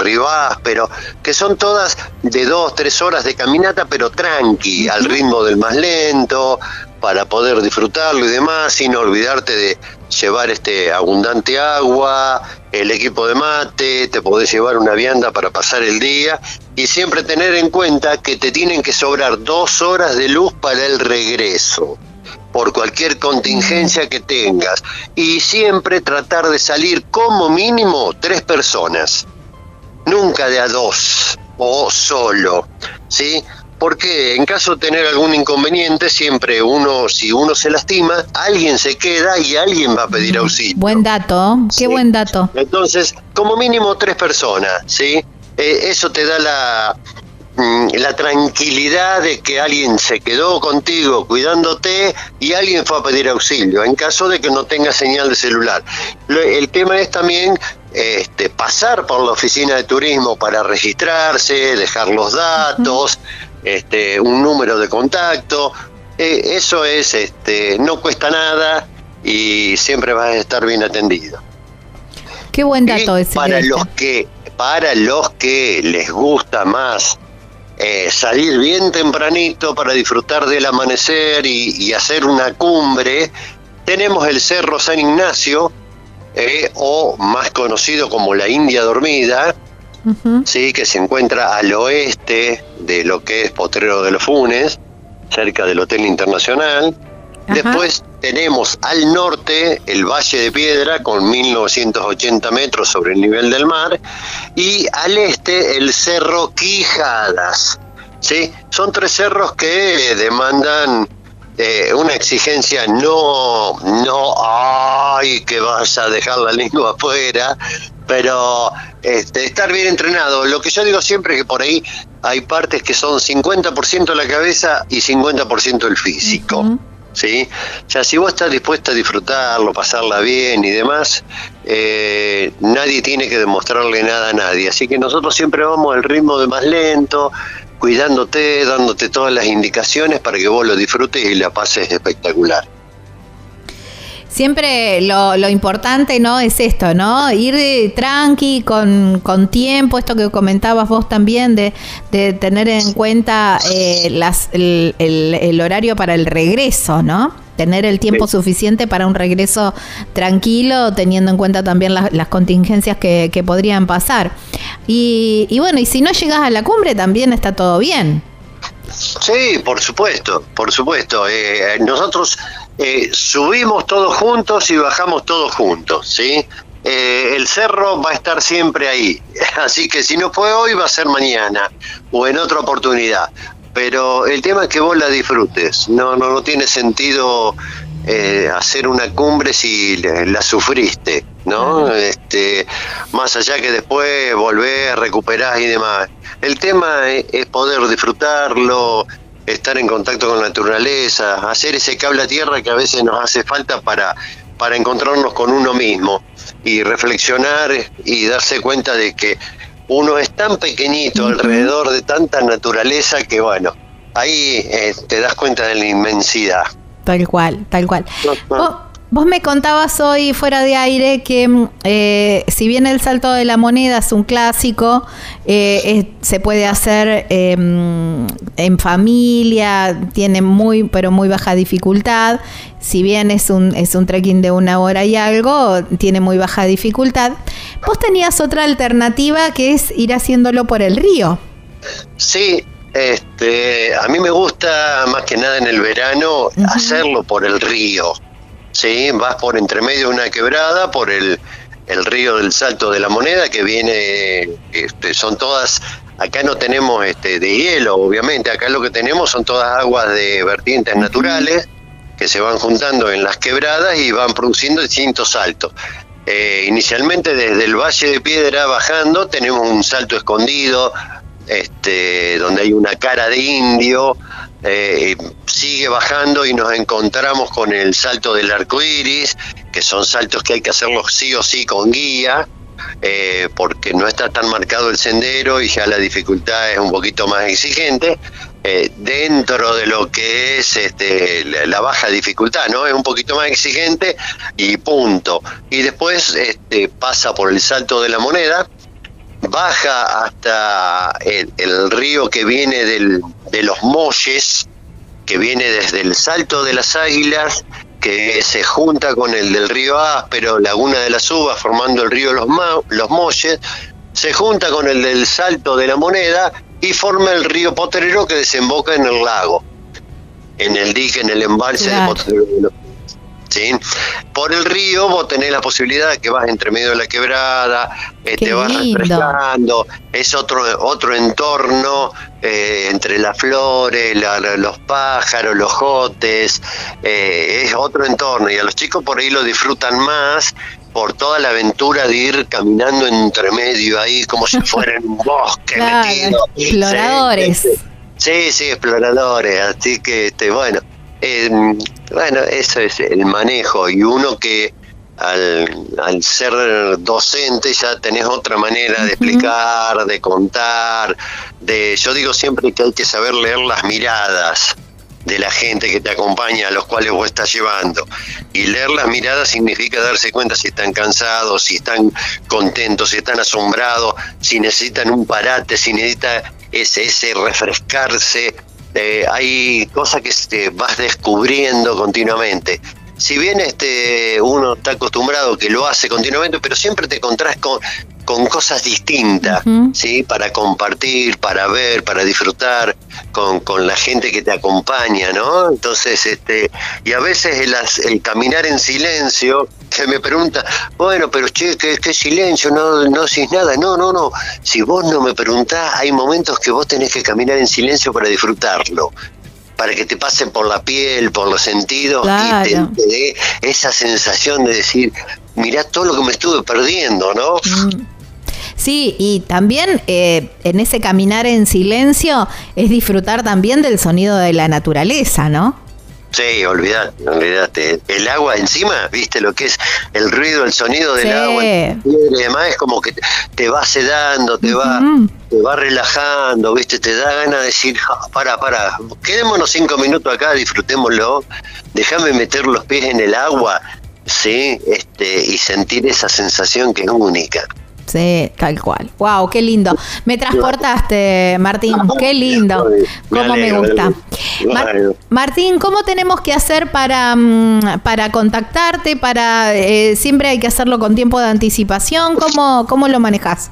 pero que son todas de dos, tres horas de caminata, pero tranqui, al ritmo del más lento, para poder disfrutarlo y demás, sin olvidarte de llevar este abundante agua, el equipo de mate, te podés llevar una vianda para pasar el día y siempre tener en cuenta que te tienen que sobrar dos horas de luz para el regreso por cualquier contingencia que tengas y siempre tratar de salir como mínimo tres personas, nunca de a dos o solo, ¿sí? porque en caso de tener algún inconveniente, siempre uno, si uno se lastima, alguien se queda y alguien va a pedir auxilio. Buen dato, qué buen dato. Entonces, como mínimo tres personas, ¿sí? Eh, eso te da la, la tranquilidad de que alguien se quedó contigo cuidándote y alguien fue a pedir auxilio, en caso de que no tenga señal de celular. El tema es también este, pasar por la oficina de turismo para registrarse, dejar los datos, este, un número de contacto. Eh, eso es, este, no cuesta nada y siempre vas a estar bien atendido. Qué buen dato ese. Para los que, para los que les gusta más eh, salir bien tempranito para disfrutar del amanecer y, hacer una cumbre, tenemos el Cerro San Ignacio, eh, o más conocido como la India Dormida, sí, que se encuentra al oeste de lo que es Potrero de los Funes, cerca del Hotel Internacional. Después tenemos al norte el Valle de Piedra con 1980 metros sobre el nivel del mar y al este el Cerro Quijadas. ¿sí? Son tres cerros que demandan eh, una exigencia no, no, ay, que vas a dejar la lengua afuera, pero este, estar bien entrenado. Lo que yo digo siempre es que por ahí hay partes que son 50% la cabeza y 50% el físico. ¿Sí? O sea, si vos estás dispuesta a disfrutarlo, pasarla bien y demás, eh, nadie tiene que demostrarle nada a nadie. Así que nosotros siempre vamos al ritmo de más lento, cuidándote, dándote todas las indicaciones para que vos lo disfrutes y la pases espectacular siempre lo, lo, importante, ¿no? Es esto, ¿no? Ir tranqui, con, con tiempo, esto que comentabas vos también, de, de tener en cuenta eh, las, el, el, horario para el regreso, ¿no? Tener el tiempo suficiente para un regreso tranquilo, teniendo en cuenta también las, las contingencias que, que, podrían pasar. Y, y bueno, y si no llegas a la cumbre, también está todo bien. Sí, por supuesto, por supuesto. Eh, nosotros eh, subimos todos juntos y bajamos todos juntos, ¿sí? Eh, el cerro va a estar siempre ahí, así que si no fue hoy va a ser mañana o en otra oportunidad. Pero el tema es que vos la disfrutes, no, no, no tiene sentido eh, hacer una cumbre si la sufriste, ¿no? Este, más allá que después volvés, recuperás y demás. El tema es poder disfrutarlo, estar en contacto con la naturaleza, hacer ese cable a tierra que a veces nos hace falta para, para encontrarnos con uno mismo y reflexionar y darse cuenta de que uno es tan pequeñito alrededor de tanta naturaleza que bueno, ahí eh, te das cuenta de la inmensidad. Tal cual, tal cual. Vos me contabas hoy fuera de aire que mm, eh, si bien el salto de la moneda es un clásico, eh, se puede hacer em, en familia, tiene muy pero muy baja dificultad. Si bien es un, es un trekking de una hora y algo, tiene muy baja dificultad. Vos tenías otra alternativa que es ir haciéndolo por el río. Sí, este, a mí me gusta más que nada en el verano hacerlo por el río ¿sí? Vas por entre medio de una quebrada, por el, el río del Salto de la Moneda, que viene, este, son todas, acá no tenemos este, de hielo, obviamente, acá lo que tenemos son todas aguas de vertientes naturales que se van juntando en las quebradas y van produciendo distintos saltos. Eh, inicialmente desde el Valle de Piedra bajando tenemos un salto escondido, este, donde hay una cara de indio, eh, sigue bajando y nos encontramos con el salto del arco iris, que son saltos que hay que hacerlos sí o sí con guía, eh, porque no está tan marcado el sendero y ya la dificultad es un poquito más exigente. Eh, dentro de lo que es este, la, baja dificultad, ¿no? Es un poquito más exigente y punto. Y después este, pasa por el salto de la moneda, baja hasta el, río que viene del, de los Molles, que viene desde el Salto de las Águilas, que se junta con el del río Áspero, Laguna de las Uvas, formando el río Los, los Molles, se junta con el del Salto de la Moneda y forma el río Potrero que desemboca en el lago, en el dique, en el embalse de Potrero. ¿Sí? Por el río vos tenés la posibilidad de que vas entre medio de la quebrada, eh, te vas refrescando, es otro, otro entorno eh, entre las flores, los pájaros, los jotes, eh, es otro entorno y a los chicos por ahí lo disfrutan más por toda la aventura de ir caminando entre medio ahí como si fuera en un bosque metido. Exploradores. Sí, sí, exploradores, así que este, bueno, eh, bueno, eso es el manejo y uno que al, al, ser docente ya tenés otra manera de explicar, de contar, de yo digo siempre que hay que saber leer las miradas de la gente que te acompaña, a los cuales vos estás llevando. Y leer las miradas significa darse cuenta si están cansados, si están contentos, si están asombrados, si necesitan un parate, si necesita ese, ese refrescarse eh, hay cosas que te vas descubriendo continuamente. Si bien este uno está acostumbrado que lo hace continuamente, pero siempre te encontrás con, con cosas distintas, ¿sí? Para compartir, para ver, para disfrutar con, con, la gente que te acompaña, ¿no? Entonces, este, y a veces el, el caminar en silencio se me pregunta, bueno, pero che, ¿qué, silencio? No, no decís nada. No, no, no. Si vos no me preguntás, hay momentos que vos tenés que caminar en silencio para disfrutarlo para que te pasen por la piel, por los sentidos y te, dé esa sensación de decir, mirá todo lo que me estuve perdiendo, ¿no? Mm. Sí, y también eh, en ese caminar en silencio es disfrutar también del sonido de la naturaleza, ¿no? Sí, olvidate, olvidate. El agua encima, viste lo que es el ruido, el sonido del agua y demás, es como que te va sedando, te va, te va relajando, viste, te da ganas de decir, ah, para, para, quedémonos cinco minutos acá, disfrutémoslo, déjame meter los pies en el agua, sí, este, y sentir esa sensación que es única. Sí, tal cual. Wow, qué lindo. Me transportaste, Martín. Qué lindo. Cómo me gusta. Martín, ¿cómo tenemos que hacer para, mm, para contactarte? Para eh, siempre hay que hacerlo con tiempo de anticipación. ¿Cómo, cómo lo manejas?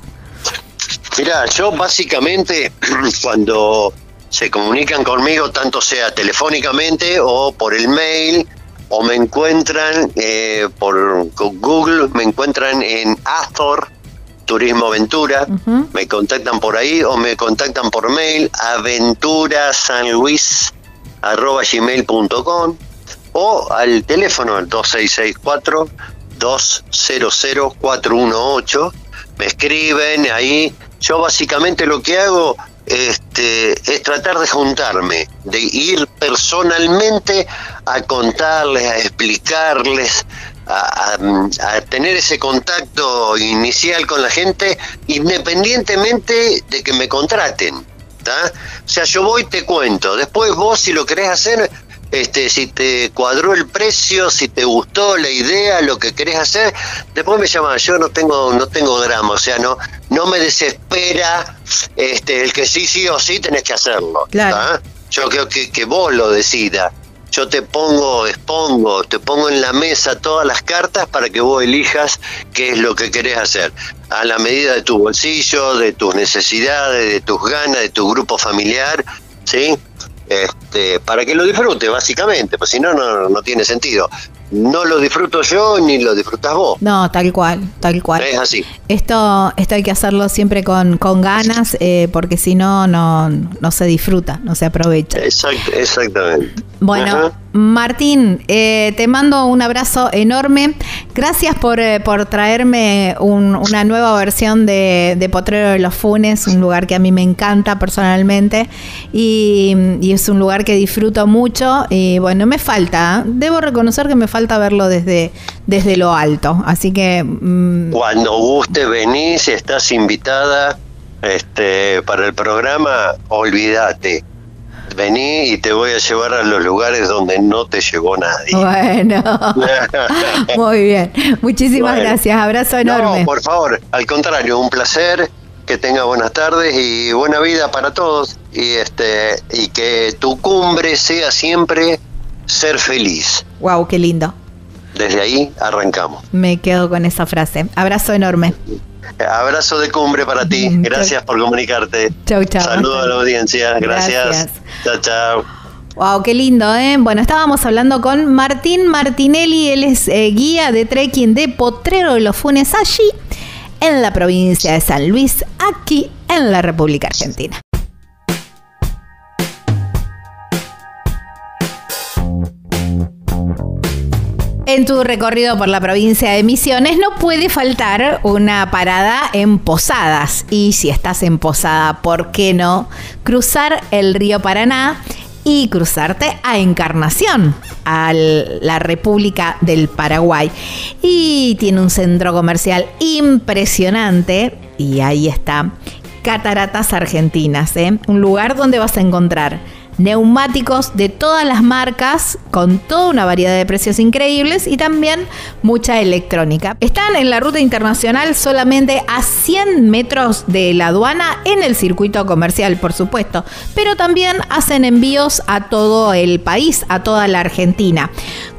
Mira, yo básicamente cuando se comunican conmigo, tanto sea telefónicamente o por el mail, o me encuentran eh, por Google, me encuentran en Astor Turismo Aventura, me contactan por ahí o me contactan por mail aventurasanluis.gmail.com o al teléfono al 2664 200 418 me escriben ahí. Yo básicamente lo que hago este, es tratar de juntarme, de ir personalmente a contarles, a explicarles, a, tener ese contacto inicial con la gente independientemente de que me contraten. O sea, yo voy y te cuento. Después vos, si lo querés hacer, este, si te cuadró el precio, si te gustó la idea, lo que querés hacer, después me llaman. Yo no tengo, no tengo drama, o sea, no, no me desespera este, el que sí, sí o sí tenés que hacerlo. Yo creo que, que vos lo decidas yo te pongo, expongo, te pongo en la mesa todas las cartas para que vos elijas qué es lo que querés hacer, a la medida de tu bolsillo, de tus necesidades, de tus ganas, de tu grupo familiar, ¿sí? Este, para que lo disfrute, básicamente, pues si no, no tiene sentido. No lo disfruto yo ni lo disfrutas vos. No, tal cual, tal cual. Es así. Esto, esto hay que hacerlo siempre con, con ganas, eh, porque si no, no, no se disfruta, no se aprovecha. Exact, exactamente. Bueno, Ajá. Martín, eh, te mando un abrazo enorme. Gracias por, eh, por traerme un- una nueva versión de, Potrero de los Funes, un lugar que a mí me encanta personalmente y, y es un lugar que disfruto mucho y bueno, me falta, debo reconocer que me falta verlo desde, desde lo alto, así que... mm, Cuando guste venís, estás invitada este, para el programa, olvídate. Vení y te voy a llevar a los lugares donde no te llevó nadie. bueno, muy bien. Muchísimas Bueno. gracias, abrazo enorme. No, por favor, al contrario, un placer. Que tenga buenas tardes y buena vida para todos. Y este y que tu cumbre sea siempre ser feliz. Wow, qué lindo. Desde ahí arrancamos. Me quedo con esa frase. Abrazo enorme. Abrazo de cumbre para ti. Gracias por comunicarte. Chau, chau. Saludos a la audiencia. Gracias. Gracias. Chao, chao. Wow, qué lindo, ¿eh? Bueno, estábamos hablando con Martín Martinelli, él es eh, guía de trekking de Potrero de los Funes allí en la provincia de San Luis, aquí en la República Argentina. En tu recorrido por la provincia de Misiones no puede faltar una parada en Posadas. Y si estás en Posada, ¿por qué no cruzar el río Paraná y cruzarte a Encarnación, a la República del Paraguay? Y tiene un centro comercial impresionante y ahí está Cataratas Argentinas, ¿eh? un lugar donde vas a encontrar neumáticos de todas las marcas con toda una variedad de precios increíbles y también mucha electrónica. Están en la ruta internacional solamente a 100 metros de la aduana en el circuito comercial, por supuesto, pero también hacen envíos a todo el país, a toda la Argentina.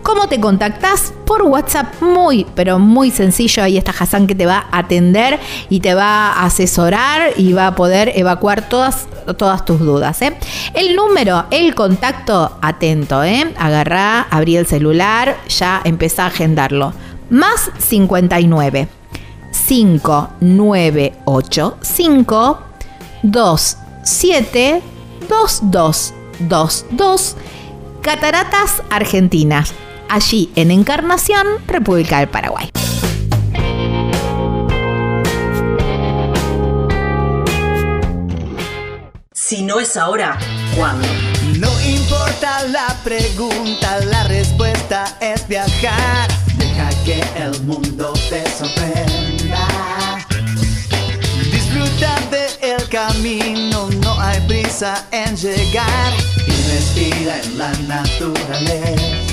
¿Cómo te contactas? Por WhatsApp, muy, pero muy sencillo. Ahí está Hassan que te va a atender y te va a asesorar y va a poder evacuar todas, todas tus dudas. ¿eh? El número, el contacto, atento, ¿eh? agarrá, abrí el celular, ya empezá a agendarlo. Más 59 5985 27 2222 Cataratas Argentinas, allí en Encarnación, República del Paraguay. Si no es ahora, ¿cuándo? No importa la pregunta, la respuesta es viajar. Deja que el mundo te sorprenda. Disfruta del camino, no hay prisa en llegar. Y respira en la naturaleza.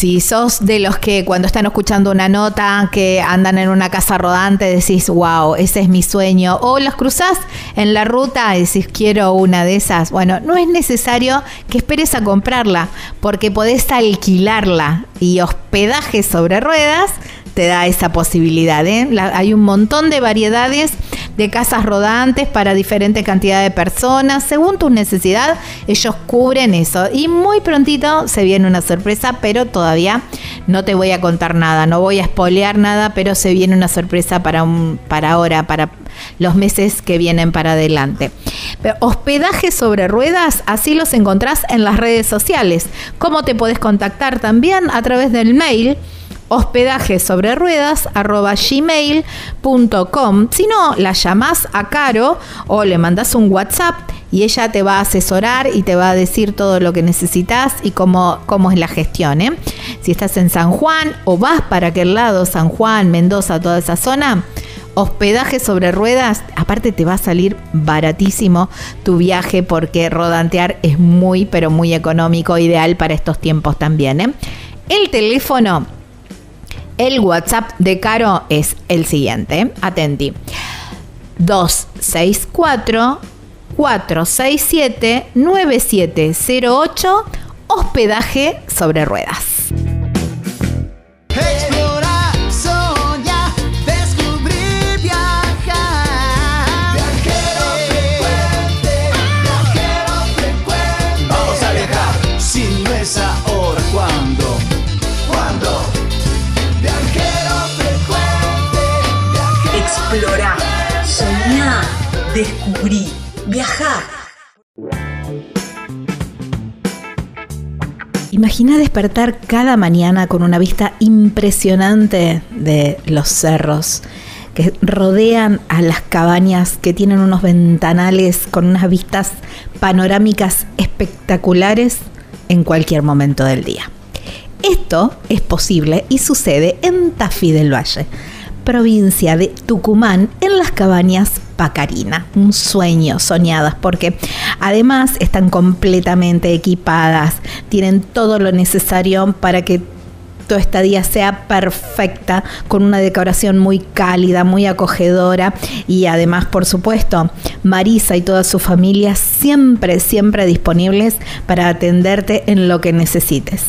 Si sos de los que cuando están escuchando una nota que andan en una casa rodante decís, wow, ese es mi sueño, o los cruzás en la ruta y decís, quiero una de esas, bueno, no es necesario que esperes a comprarla, porque podés alquilarla y hospedaje sobre ruedas te da esa posibilidad. ¿eh? La- hay un montón de variedades de casas rodantes para diferente cantidad de personas. Según tu necesidad, ellos cubren eso. Y muy prontito se viene una sorpresa, pero todavía no te voy a contar nada, no voy a espolear nada, pero se viene una sorpresa para, un, para ahora, para los meses que vienen para adelante. Hospedaje sobre ruedas, así los encontrás en las redes sociales. ¿Cómo te podés contactar también? A través del mail hospedaje sobre ruedas gmail.com si no la llamás a Caro o le mandás un WhatsApp y ella te va a asesorar y te va a decir todo lo que necesitas y cómo, cómo es la gestión ¿eh? si estás en San Juan o vas para aquel lado San Juan, Mendoza, toda esa zona hospedaje sobre ruedas, aparte te va a salir baratísimo tu viaje porque rodantear es muy pero muy económico, ideal para estos tiempos también. ¿eh? El teléfono El WhatsApp de Caro es el siguiente. Atenti. 264 467 9708 hospedaje sobre ruedas. Imagina despertar cada mañana con una vista impresionante de los cerros que rodean a las cabañas que tienen unos ventanales con unas vistas panorámicas espectaculares en cualquier momento del día. Esto es posible y sucede en Tafí del Valle, provincia de Tucumán, en las cabañas Pacarina. Un sueño, soñadas, porque además están completamente equipadas, tienen todo lo necesario para que tu estadía sea perfecta, con una decoración muy cálida, muy acogedora y además, por supuesto, Marisa y toda su familia siempre, siempre disponibles para atenderte en lo que necesites.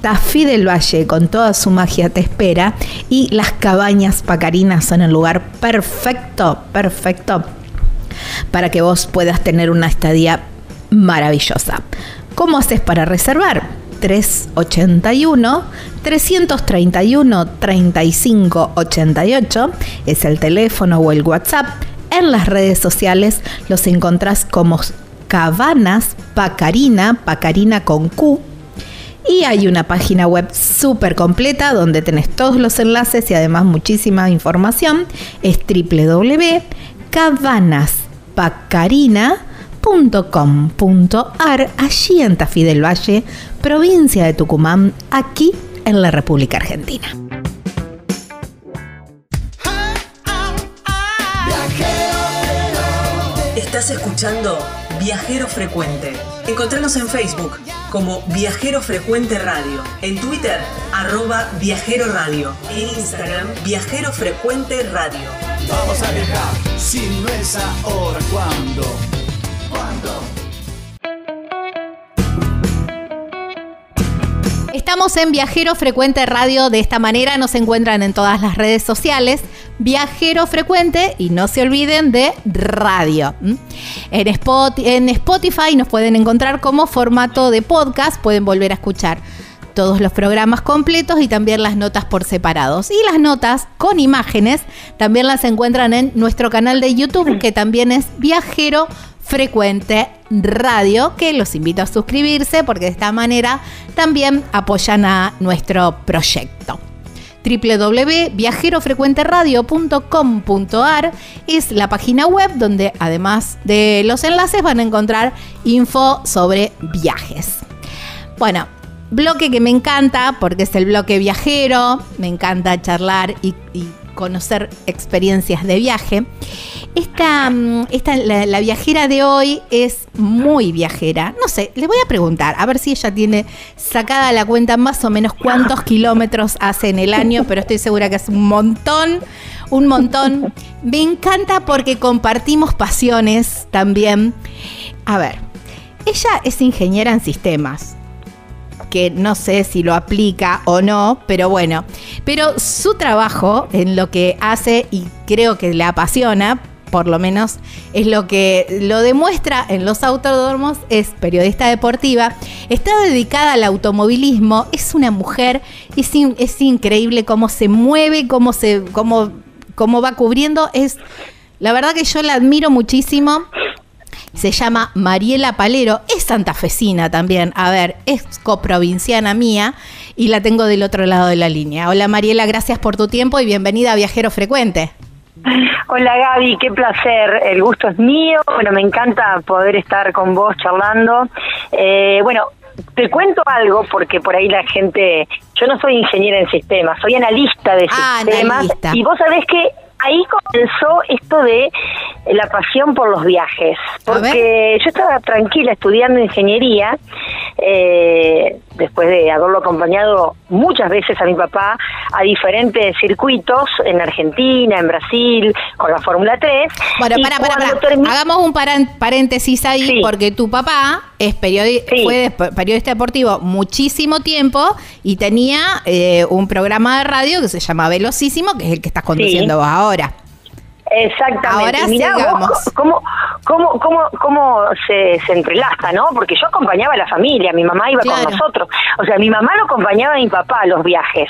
Tafí del Valle con toda su magia te espera y las cabañas pacarinas son el lugar perfecto, perfecto para que vos puedas tener una estadía maravillosa. ¿Cómo haces para reservar? 381 331 3588 es el teléfono o el WhatsApp. En las redes sociales los encontrás como Cabanas Pacarina, Pacarina con Q. Y hay una página web súper completa donde tenés todos los enlaces y además muchísima información. Es www.cabanaspacarina.com.ar allí en Tafí del Valle, provincia de Tucumán, aquí en la República Argentina. Estás escuchando Viajero Frecuente. Encontranos en Facebook como Viajero Frecuente Radio, en Twitter arroba Viajero Radio, en Instagram Viajero Frecuente Radio. Vamos a viajar, si no es ahora, ¿cuándo? ¿Cuándo? Estamos en Viajero Frecuente Radio. De esta manera nos encuentran en todas las redes sociales. Viajero Frecuente y no se olviden de radio. En, Spot- en Spotify nos pueden encontrar como formato de podcast. Pueden volver a escuchar todos los programas completos y también las notas por separados. Y las notas con imágenes también las encuentran en nuestro canal de YouTube que también es Viajero Frecuente Radio, que los invito a suscribirse porque de esta manera también apoyan a nuestro proyecto www.viajerofrecuenteradio.com.ar es la página web donde además de los enlaces van a encontrar info sobre viajes. Bueno, bloque que me encanta porque es el bloque viajero, me encanta charlar y, y conocer experiencias de viaje. Esta, mm, esta la, la viajera de hoy es muy viajera. No sé, le voy a preguntar, a ver si ella tiene sacada la cuenta más o menos cuántos kilómetros hace en el año, pero estoy segura que es un montón, un montón. Me encanta porque compartimos pasiones también. A ver, ella es ingeniera en sistemas que no sé si lo aplica o no, pero bueno, pero su trabajo en lo que hace y creo que le apasiona, por lo menos es lo que lo demuestra en los autódromos, es periodista deportiva, está dedicada al automovilismo, es una mujer, es, es increíble cómo se mueve, cómo se, cómo, cómo va cubriendo, es la verdad que yo la admiro muchísimo. Se llama Mariela Palero, es santafesina también, a ver, es coprovinciana mía y la tengo del otro lado de la línea. Hola Mariela, gracias por tu tiempo y bienvenida a Viajero Frecuente. Hola Gaby, qué placer, el gusto es mío, bueno, me encanta poder estar con vos charlando. Eh, bueno, te cuento algo porque por ahí la gente, yo no soy ingeniera en sistemas, soy analista de Ah, sistemas analista. y vos sabés que ahí comenzó esto de la pasión por los viajes, porque yo estaba tranquila estudiando ingeniería, eh, después de haberlo acompañado muchas veces a mi papá a diferentes circuitos en Argentina, en Brasil, con la Fórmula 3. Bueno, para, para, para. Hagamos un paréntesis ahí, Sí. porque tu papá es periodi- Sí. fue periodista deportivo muchísimo tiempo y tenía eh, un programa de radio que se llama Velocísimo, que es el que estás conduciendo vos ahora. Exactamente. Ahora vos cómo, cómo, cómo, cómo se, se entrelaza, ¿no? Porque yo acompañaba a la familia, mi mamá iba Claro. con nosotros. O sea, mi mamá lo acompañaba a mi papá a los viajes.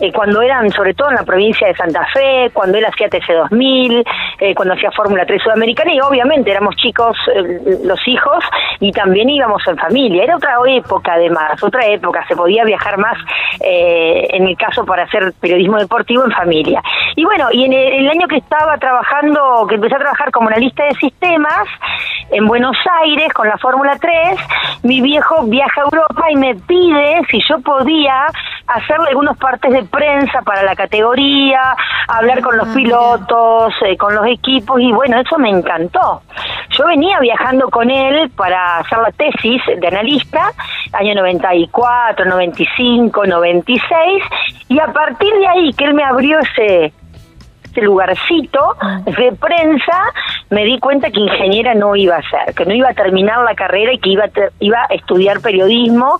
Eh, cuando eran, sobre todo en la provincia de Santa Fe, cuando él hacía TC2000, eh, cuando hacía Fórmula 3 Sudamericana, y obviamente éramos chicos, eh, los hijos, y también íbamos en familia. Era otra época, además, otra época. Se podía viajar más, eh, en el caso para hacer periodismo deportivo en familia. Y bueno, y en el, el año que estaba trabajando, que empecé a trabajar como analista de sistemas en Buenos Aires con la Fórmula 3, mi viejo viaja a Europa y me pide si yo podía hacerle algunos partes de prensa para la categoría, hablar con los pilotos, eh, con los equipos y bueno, eso me encantó. Yo venía viajando con él para hacer la tesis de analista, año 94, 95, 96, y a partir de ahí que él me abrió ese, ese lugarcito de prensa, me di cuenta que ingeniera no iba a ser, que no iba a terminar la carrera y que iba a, ter- iba a estudiar periodismo.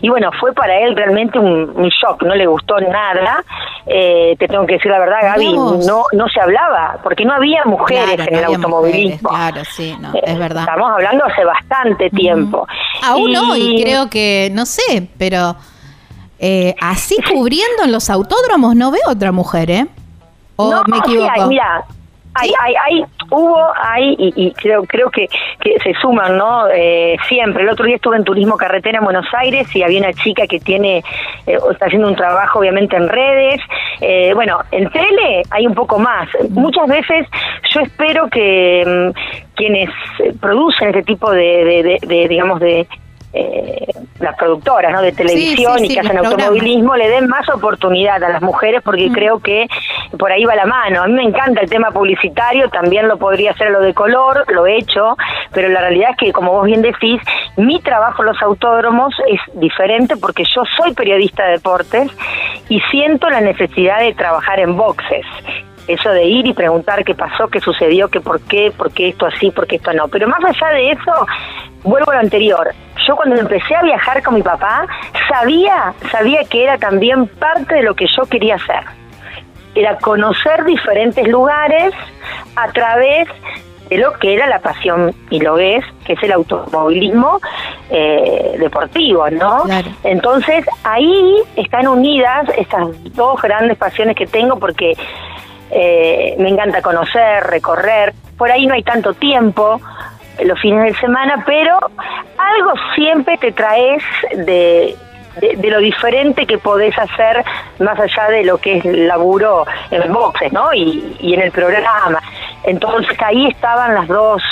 Y bueno, fue para él realmente un, un shock, no le gustó nada. Eh, te tengo que decir la verdad, Gaby, no, no se hablaba, porque no había mujeres Claro, en no el automovilismo. mujeres, claro, sí, no, Eh, es verdad. Estamos hablando hace bastante tiempo. Aún hoy creo que, no sé, pero eh, así cubriendo en los autódromos no veo otra mujer, ¿eh? ¿O no, me sí equivoco? hay, mira, hay, hay, hay, hubo, hay, y, y creo, creo que, que se suman, ¿no? Eh, siempre. El otro día estuve en turismo carretera en Buenos Aires y había una chica que tiene, eh, está haciendo un trabajo obviamente en redes. Eh, bueno, en tele hay un poco más. Muchas veces yo espero que mm, quienes producen este tipo de, de, de- de, digamos, de eh, las productoras ¿no? de televisión sí, y sí, que hacen automovilismo le den más oportunidad a las mujeres porque creo que por ahí va la mano. A mí me encanta el tema publicitario, también lo podría hacer lo de color, lo he hecho, pero la realidad es que, como vos bien decís, mi trabajo en los autódromos es diferente porque yo soy periodista de deportes y siento la necesidad de trabajar en boxes. Eso de ir y preguntar qué pasó, qué sucedió, qué por qué, por qué esto así, por qué esto no. Pero más allá de eso, vuelvo a lo anterior. Yo cuando empecé a viajar con mi papá, sabía, sabía que era también parte de lo que yo quería hacer. Era conocer diferentes lugares a través de lo que era la pasión y lo es, que es el automovilismo eh, deportivo, ¿no? Claro. Entonces ahí están unidas estas dos grandes pasiones que tengo porque eh, me encanta conocer, recorrer. Por ahí no hay tanto tiempo los fines de semana, pero algo siempre te traes de, de, de lo diferente que podés hacer más allá de lo que es el laburo en boxes, ¿no? Y, y en el programa. Entonces ahí estaban las dos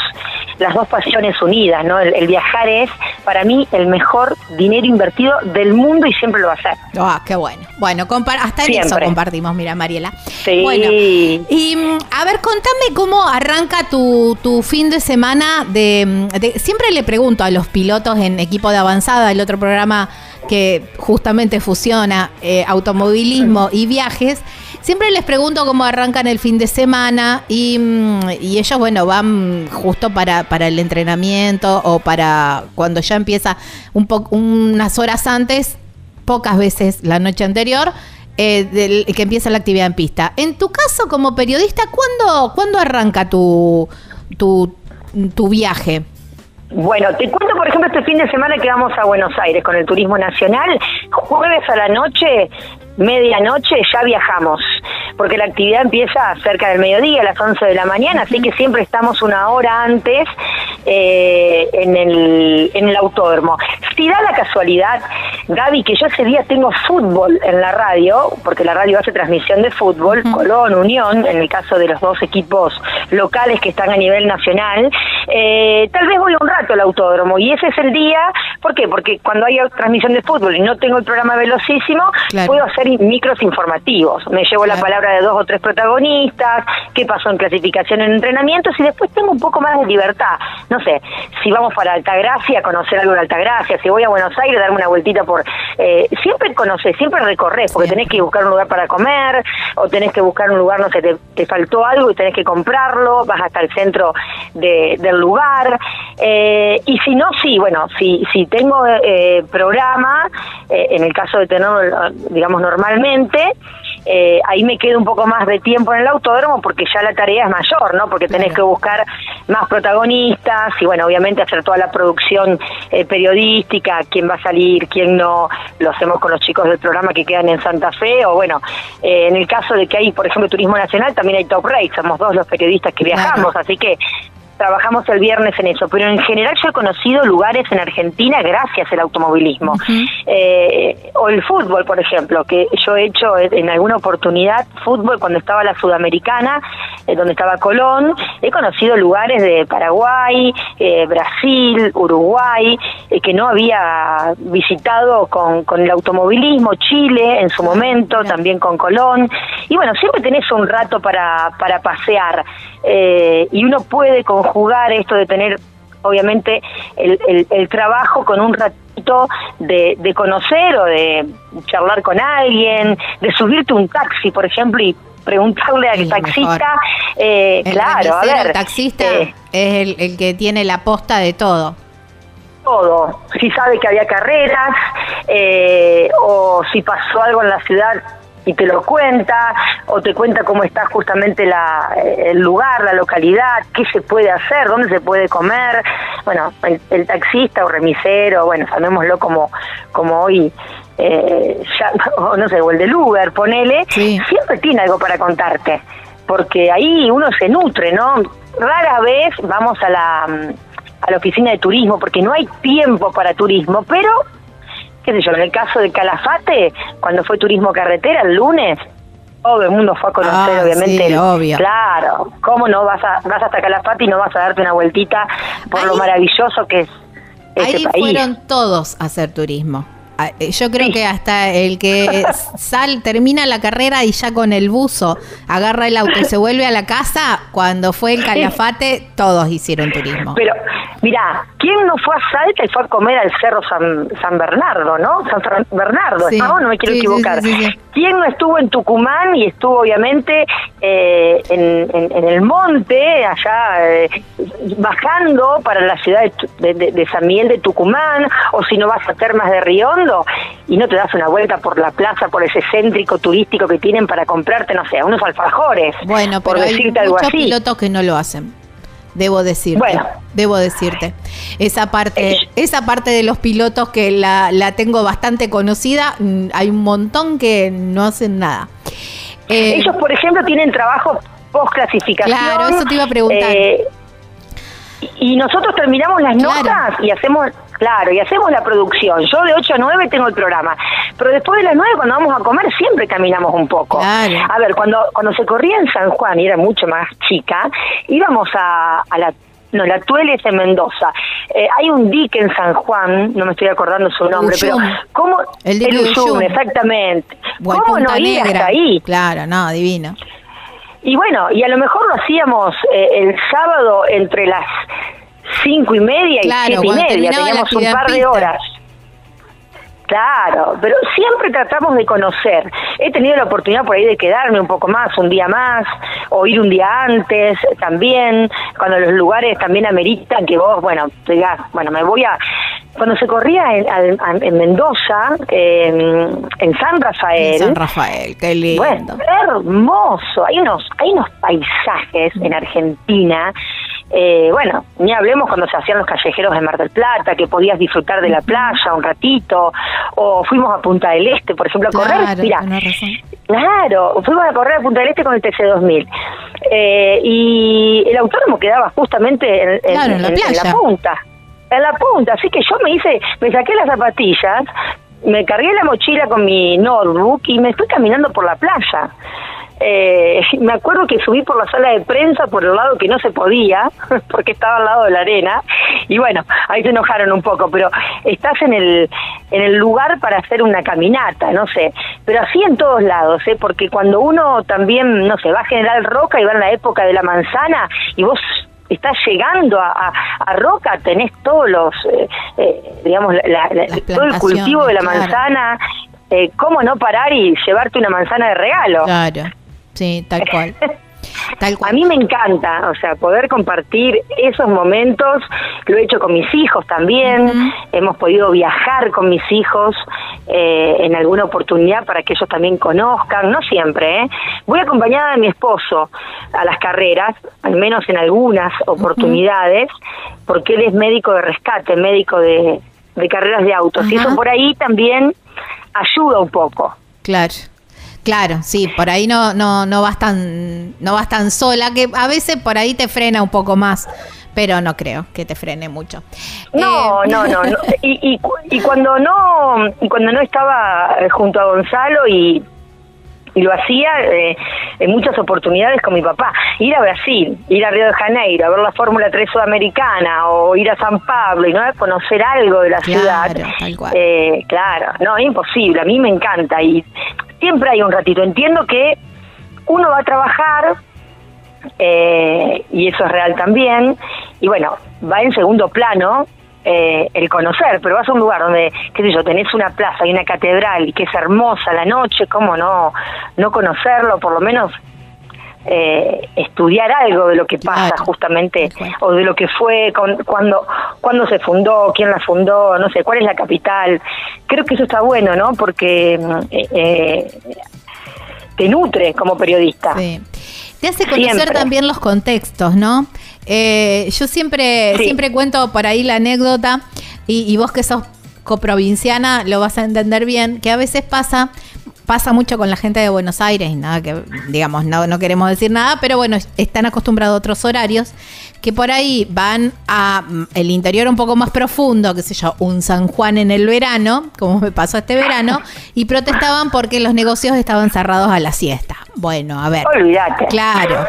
las dos pasiones unidas, ¿no? El, el viajar es para mí el mejor dinero invertido del mundo y siempre lo va a ser. Ah, qué bueno. Bueno, hasta en eso compartimos, mira, Mariela. Sí. Bueno, y mm, a ver, contame cómo arranca tu, tu fin de semana de, mm, de- Siempre le pregunto a los pilotos en equipo de avanzada, el otro programa que justamente fusiona eh, automovilismo y viajes. Siempre les pregunto cómo arrancan el fin de semana y, mm, y ellos, bueno, van justo para, para el entrenamiento o para cuando ya empieza un po- unas horas antes pocas veces la noche anterior, eh, que empieza la actividad en pista. En tu caso, como periodista, ¿cuándo, ¿cuándo arranca tu, tu viaje? Bueno, te cuento, por ejemplo, este fin de semana que vamos a Buenos Aires con el Turismo Nacional. Jueves a la noche, medianoche, ya viajamos, porque la actividad empieza cerca del mediodía, a las 11 de la mañana, así que siempre estamos una hora antes eh, en, el, en el autódromo. Si da la casualidad, Gaby, que yo ese día tengo fútbol en la radio, porque la radio hace transmisión de fútbol, Colón, Unión, en el caso de los dos equipos locales que están a nivel nacional, eh, tal vez voy un rato al autódromo y ese es el día, ¿por qué? Porque cuando hay transmisión de fútbol y no tengo el programa velocísimo, Claro. puedo hacer micros informativos. Me llevo la palabra de dos o tres protagonistas, qué pasó en clasificación en entrenamientos y después tengo un poco más de libertad. No sé, si vamos para Altagracia, conocer algo de Altagracia, si voy a Buenos Aires, darme una vueltita por. Eh, siempre conoces, siempre recorres, porque tenés que buscar un lugar para comer, o tenés que buscar un lugar, no sé, te, te faltó algo y tenés que comprarlo, vas hasta el centro de- del lugar. Eh, y si no, sí, bueno, si, si tengo eh, programa, en el caso de tenerlo, eh, digamos, normalmente, eh, ahí me queda un poco más de tiempo en el autódromo porque ya la tarea es mayor, ¿no? Porque tenés que buscar más protagonistas y, bueno, obviamente hacer toda la producción eh, periodística, quién va a salir, quién no, lo hacemos con los chicos del programa que quedan en Santa Fe, o bueno, eh, en el caso de que hay, por ejemplo, turismo nacional, también hay top race, somos dos los periodistas que viajamos, así que trabajamos el viernes en eso, pero en general yo he conocido lugares en Argentina gracias al automovilismo. Eh, o el fútbol, por ejemplo, que yo he hecho en alguna oportunidad fútbol cuando estaba la Sudamericana, eh, donde estaba Colón, he conocido lugares de Paraguay, eh, Brasil, Uruguay, eh, que no había visitado con, con el automovilismo, Chile en su momento, también con Colón, y bueno, siempre tenés un rato para, para pasear, eh, y uno puede conjugar esto de tener obviamente el, el- el trabajo con un ratito de, de conocer o de charlar con alguien, de subirte un taxi, por ejemplo, y preguntarle al taxista, eh, claro, a ver, el taxista eh, es el, el que tiene la posta de todo. todo, si sabe que había carreras, eh, o si pasó algo en la ciudad y te lo cuenta, o te cuenta cómo está justamente la, el lugar, la localidad, qué se puede hacer, dónde se puede comer. Bueno, el, el taxista o remisero, bueno, llamémoslo como, como hoy, eh, ya, o no sé, o el del Uber, ponele, siempre tiene algo para contarte, porque ahí uno se nutre, ¿no? Rara vez vamos a la, mm, a la oficina de turismo, porque no hay tiempo para turismo, pero qué sé yo, en el caso de Calafate, cuando fue turismo carretera el lunes, todo el mundo fue a conocer, Ah, obviamente. sí, obvio. Claro, ¿cómo no vas a vas hasta Calafate y no vas a darte una vueltita por lo maravilloso que es ese Ahí país? fueron todos a hacer turismo. Ah, eh, Yo creo que hasta el que sal termina la carrera y ya con el buzo agarra el auto y se vuelve a la casa, cuando fue el calafate, todos hicieron turismo. Pero, mira, ¿quién no fue a Salta y fue a comer al Cerro San, San Bernardo, no? San Fer- Bernardo, Sí. ¿no? No me quiero equivocar. ¿Quién no estuvo en Tucumán y estuvo obviamente eh, en, en- en el monte, allá eh, bajando para la ciudad de, de- de- San Miguel de Tucumán, o si no vas a Termas de Y no te das una vuelta por la plaza, por ese céntrico turístico que tienen para comprarte, no sé, unos alfajores, Bueno, por pero hay decirte algo muchos así. pilotos que no lo hacen. Debo decirte. Bueno. Debo decirte. Esa parte, esa parte de los pilotos que la, la tengo bastante conocida, mm, hay un montón que no hacen nada. Eh, Ellos, por ejemplo, tienen trabajo post clasificación. Claro, eso te iba a preguntar. y y nosotros terminamos las notas y hacemos, claro, y hacemos la producción. Yo de 8 a 9 tengo el programa. Pero después de las 9, cuando vamos a comer, siempre caminamos un poco. A ver, cuando, cuando se corría en San Juan y era mucho más chica, íbamos a, a la no, la Tuele es en Mendoza. Eh, hay un dique en San Juan, no me estoy acordando su nombre, pero ¿cómo? El dique Uyum. exactamente. el ¿Cómo no ir hasta ahí? Claro, no, divino. Y bueno, y a lo mejor lo hacíamos eh, el sábado entre las cinco y media y siete y media, teníamos un par de horas. Claro, pero siempre tratamos de conocer. He tenido la oportunidad por ahí de quedarme un poco más, un día más, o ir un día antes también, cuando los lugares también ameritan que vos, bueno, digas, bueno, me voy a... Cuando se corría en, a- en Mendoza, en, en San Rafael, San Rafael, qué lindo. bueno, hermoso. Hay unos, hay unos paisajes en Argentina. Eh, bueno, ni hablemos cuando se hacían los callejeros de Mar del Plata, que podías disfrutar de la playa un ratito, o fuimos a Punta del Este, por ejemplo, a correr. Claro, Mira. Claro, fuimos a correr a Punta del Este con el TC2000. Eh, y el autónomo quedaba justamente en, en- la punta. En la punta. Así que yo me hice, me saqué las zapatillas, me cargué la mochila con mi notebook y me fui caminando por la playa. Eh, me acuerdo que subí por la sala de prensa por el lado que no se podía, porque estaba al lado de la arena, y bueno, ahí se enojaron un poco, pero estás en el, en el lugar para hacer una caminata, no sé, pero así en todos lados, ¿eh? porque cuando uno también, no sé, va a General Roca y va en la época de la manzana, y vos estás llegando a, a- a Roca, tenés todos los, eh, eh, digamos, la- la- todo el cultivo de la manzana, eh, cómo no parar y llevarte una manzana de regalo. Claro, sí, tal cual. Tal A cual. mí me encanta, o sea, poder compartir esos momentos, lo he hecho con mis hijos también, hemos podido viajar con mis hijos eh, en alguna oportunidad para que ellos también conozcan, no siempre, ¿eh? Voy acompañada de mi esposo a las carreras, al menos en algunas oportunidades, porque él es médico de rescate, médico de, de carreras de autos, y eso por ahí también ayuda un poco. Claro. Claro, sí, por ahí no, no, no vas tan, no vas tan sola, que a veces por ahí te frena un poco más, pero no creo que te frene mucho. No, Eh, no, no, no. Y, y, y cuando no, y cuando no estaba eh, junto a Gonzalo y, y lo hacía eh, en muchas oportunidades con mi papá, ir a Brasil, ir a Río de Janeiro, a ver la Fórmula 3 sudamericana o ir a San Pablo y no conocer algo de la Claro, ciudad. tal cual. Eh, claro, no, es imposible, a mí me encanta y siempre hay un ratito. Entiendo que uno va a trabajar eh, y eso es real también, y bueno, va en segundo plano eh, el conocer, pero vas a un lugar donde, qué sé yo, tenés una plaza y una catedral y que es hermosa la noche, ¿cómo no, no conocerlo? Por lo menos eh, estudiar algo de lo que pasa Claro, justamente, o de lo que fue, con, cuando, cuando se fundó, quién la fundó, no sé, cuál es la capital. Creo que eso está bueno, ¿no? Porque eh, eh, te nutre como periodista. Sí. Te hace conocer Siempre. también los contextos, ¿no? Eh, yo siempre, Sí. siempre cuento por ahí la anécdota, y, y vos que sos coprovinciana lo vas a entender bien, que a veces pasa, pasa mucho con la gente de Buenos Aires, y nada que, digamos, no, no queremos decir nada, pero bueno, están acostumbrados a otros horarios, que por ahí van a mm, el interior un poco más profundo, qué sé yo, un San Juan en el verano, como me pasó este verano, y protestaban porque los negocios estaban cerrados a la siesta. Bueno, a ver. Olvídate. Claro.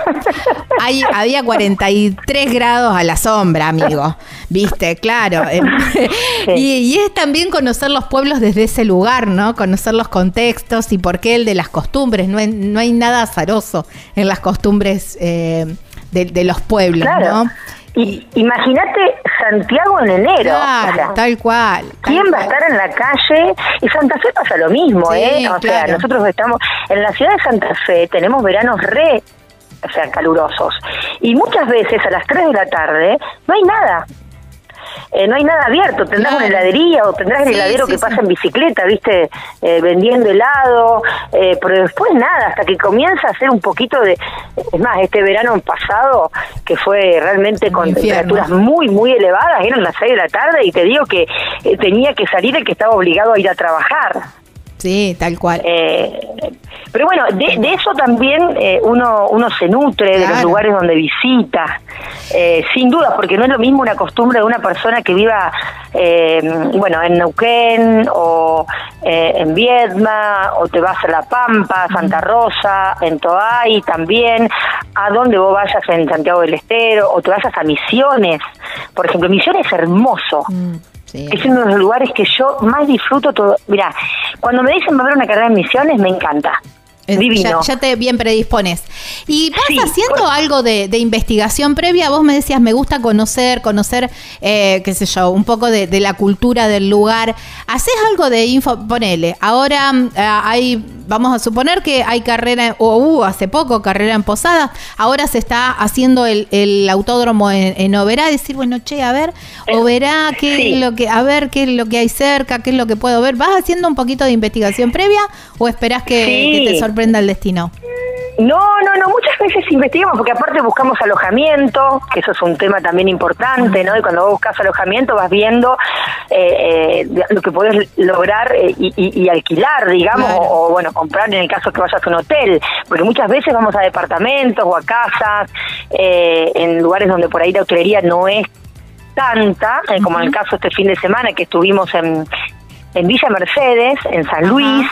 Hay, había 43 grados a la sombra, amigo. ¿Viste? Claro. Y, y es también conocer los pueblos desde ese lugar, ¿no? Conocer los contextos y por qué el de las costumbres. No hay, no hay nada azaroso en las costumbres eh, de, de los pueblos, Claro. ¿no? Y imagínate Santiago en enero. Claro, o sea, tal cual. tal ¿Quién va a estar en la calle? Y Santa Fe pasa lo mismo, Sí, ¿eh? O sea, nosotros estamos en la ciudad de Santa Fe, tenemos veranos re, o sea, calurosos. Y muchas veces a las 3 de la tarde no hay nada. Eh, no hay nada abierto, tendrás Claro. una heladería o tendrás el Sí, heladero sí, que sí. pasa en bicicleta, ¿viste? Eh, vendiendo helado, eh, pero después nada, hasta que comienza a hacer un poquito de... Es más, este verano pasado, que fue realmente con Infierno. temperaturas muy, muy elevadas, eran las 6 de la tarde y te digo que eh, tenía que salir el que estaba obligado a ir a trabajar. Sí, tal cual. Eh, pero bueno, de, de eso también eh, uno, uno se nutre de los lugares donde visita, eh, sin duda, porque no es lo mismo una costumbre de una persona que viva, eh, bueno, en Neuquén o eh, en Viedma, o te vas a La Pampa, Santa Rosa, en Toay también, a donde vos vayas en Santiago del Estero, o te vayas a Misiones. Por ejemplo, Misiones es hermoso. Mm, Es uno de los lugares que yo más disfruto todo. Mira, cuando me dicen va a una carrera en misiones, me encanta. Es- Divino. Ya, ya te bien predispones. ¿Y vas Sí, haciendo por- algo de, de investigación previa? Vos me decías, me gusta conocer, conocer, eh, qué sé yo, un poco de, de la cultura del lugar. ¿Haces algo de info? Ponele, ahora mm, eh, hay, vamos a suponer que hay carrera, o hubo hace poco carrera en Posada, ahora se está haciendo el, el autódromo en, en Oberá, decir, bueno, che, a ver, Oberá, qué sí. es lo que, a ver qué es lo que hay cerca, qué es lo que puedo ver. ¿Vas haciendo un poquito de investigación previa o esperás que, Sí. que te sorprenda el destino? No, no, no, muchas veces investigamos porque aparte buscamos alojamiento, que eso es un tema también importante, ¿no? Y cuando vos buscas alojamiento vas viendo eh, eh, lo que podés lograr eh, y, y- y alquilar, digamos, Claro. o, o, bueno, comprar en el caso que vayas a un hotel, porque muchas veces vamos a departamentos o a casas, eh, en lugares donde por ahí la hotelería no es tanta, eh, como en el caso este fin de semana que estuvimos en, en Villa Mercedes, en San. Luis.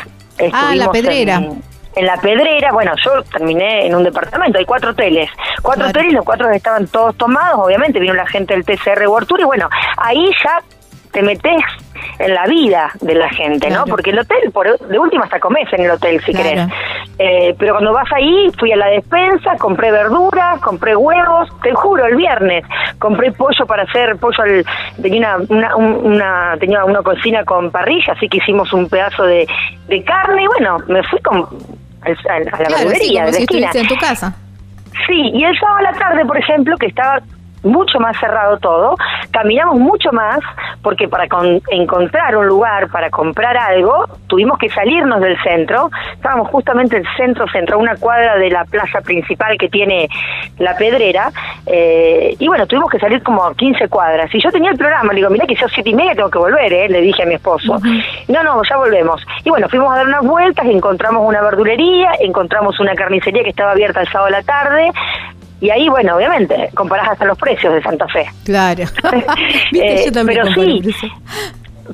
Ah, La Pedrera. En, en La Pedrera, bueno, yo terminé en un departamento, hay cuatro hoteles. Cuatro Claro. hoteles, los cuatro estaban todos tomados, obviamente vino la gente del TCR World y bueno, ahí ya te metes en la vida de la gente, Claro. ¿no? Porque el hotel, por, de última hasta comes en el hotel si Claro. querés. Eh, pero cuando vas ahí, fui a la despensa, compré verduras, compré huevos, te juro, el viernes, compré pollo para hacer pollo, al, tenía una, una, un- una- tenía una cocina con parrilla, así que hicimos un pedazo de, de carne y bueno, me fui con, al- a, la Claro, sí, verdulería como de la si esquina. en tu casa. Sí, y el sábado a la tarde, por ejemplo, que estaba mucho más cerrado todo, caminamos mucho más porque para con- encontrar un lugar para comprar algo tuvimos que salirnos del centro, estábamos justamente en el centro, centro, una cuadra de la plaza principal que tiene la pedrera, eh, y bueno, tuvimos que salir como 15 cuadras, y yo tenía el programa, le digo, mira que son siete y media, tengo que volver, ¿eh? le dije a mi esposo, no, no, ya volvemos, y bueno, fuimos a dar unas vueltas, encontramos una verdulería, encontramos una carnicería que estaba abierta el sábado a la tarde, y ahí, bueno, obviamente, comparás hasta los precios de Santa Fe. Claro. Viste, Eh, yo también pero sí.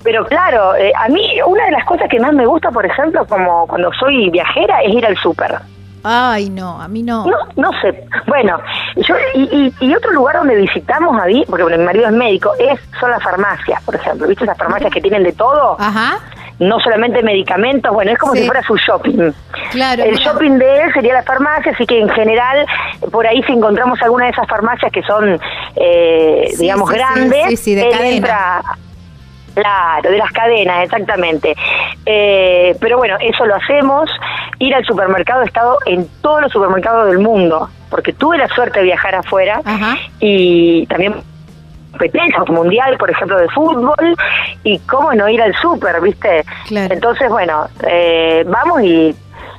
Pero claro, eh, a mí una de las cosas que más me gusta, por ejemplo, como cuando soy viajera, es ir al súper. Ay, no, a mí no. No, no sé. Bueno, yo y, y, y otro lugar donde visitamos ahí, porque bueno, mi marido es médico, es son las farmacias, por ejemplo. ¿Viste esas farmacias que tienen de todo? Ajá. No solamente medicamentos, bueno, es como Sí. si fuera su shopping. Claro, El shopping de él sería la farmacia, así que en general, por ahí si encontramos alguna de esas farmacias que son, eh, Sí, digamos, sí, grandes, de él cadena. entra Claro, de las cadenas, exactamente. Eh, pero bueno, eso lo hacemos. Ir al supermercado, he estado en todos los supermercados del mundo, porque tuve la suerte de viajar afuera Ajá. y también competencias mundial, por ejemplo, de fútbol, y cómo no ir al súper, ¿viste? Claro. Entonces, bueno, eh, vamos y,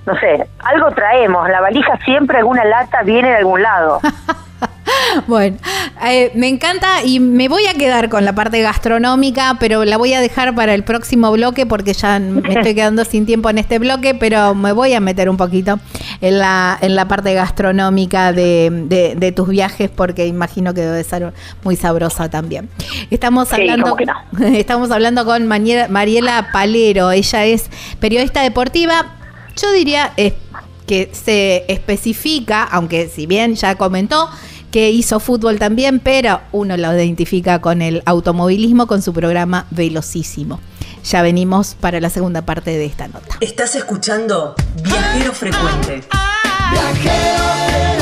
no sé, algo traemos. La valija siempre, alguna lata viene de algún lado. Bueno, eh, me encanta y me voy a quedar con la parte gastronómica, pero la voy a dejar para el próximo bloque porque ya me estoy quedando sin tiempo en este bloque, pero me voy a meter un poquito en la, en la parte gastronómica de, de- de tus viajes porque imagino que debe ser muy sabrosa también. Estamos hablando, no. estamos hablando con Maniera- Mariela Palero, ella es periodista deportiva, yo diría eh, que se especifica, aunque si bien ya comentó, que hizo fútbol también, pero uno lo identifica con el automovilismo, con su programa Velocísimo. Ya venimos para la segunda parte de esta nota. Estás escuchando Viajero Frecuente. Explorar,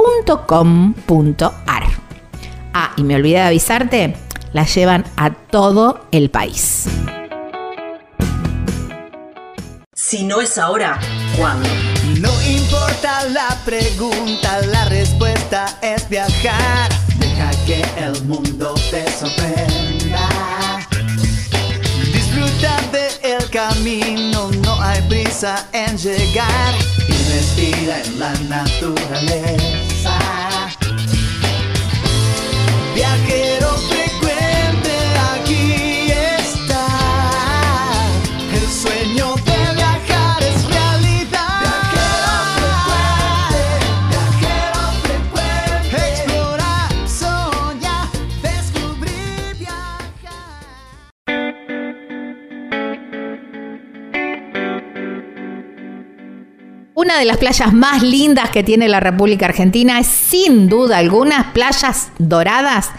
www.elpicapalo.com.ar. Ah, y me olvidé de avisarte, la llevan a todo el país. Si no es ahora, ¿cuándo? No importa la pregunta, la respuesta es viajar. Deja que el mundo te sorprenda. Disfruta del camino, no hay prisa en llegar. Y respira en la naturaleza. Una de las playas más lindas que tiene la República Argentina es sin duda algunas playas doradas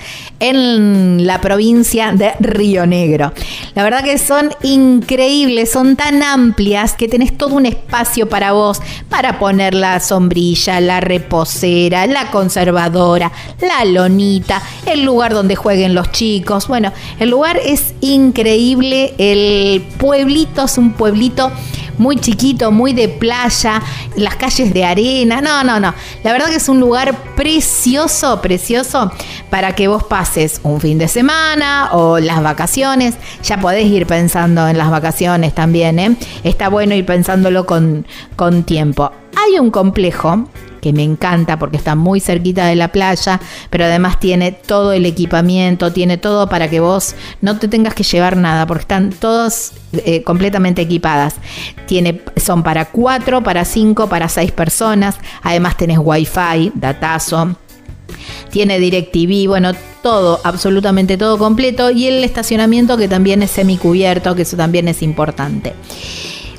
en la provincia de Río Negro. La verdad que son increíbles, son tan amplias que tenés todo un espacio para vos, para poner la sombrilla, la reposera, la conservadora, la lonita, el lugar donde jueguen los chicos. Bueno, el lugar es increíble, el pueblito es un pueblito muy chiquito, muy de playa, las calles de arena. No, no, no. La verdad que es un lugar precioso, precioso para que vos pases un fin de semana o las vacaciones. Ya podés ir pensando en las vacaciones también, ¿eh? Está bueno ir pensándolo con, con tiempo. Hay un complejo que me encanta porque está muy cerquita de la playa, pero además tiene todo el equipamiento, tiene todo para que vos no te tengas que llevar nada, porque están todos eh, completamente equipadas. Tiene, son para cuatro, para cinco, para seis personas. Además tenés wifi, datazo. Tiene DirecTV, bueno, todo, absolutamente todo completo. Y el estacionamiento que también es semicubierto, que eso también es importante.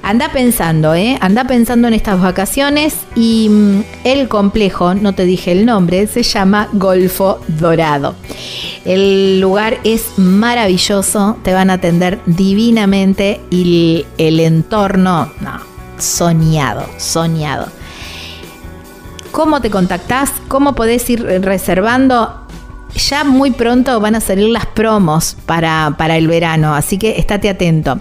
Anda pensando, ¿eh? Anda pensando en estas vacaciones y mm, el complejo, no te dije el nombre, se llama Golfo Dorado. El lugar es maravilloso, te van a atender divinamente y el, entorno, no, soñado, soñado. ¿Cómo te contactás? ¿Cómo podés ir reservando? Ya muy pronto van a salir las promos para, para el verano, así que estate atento.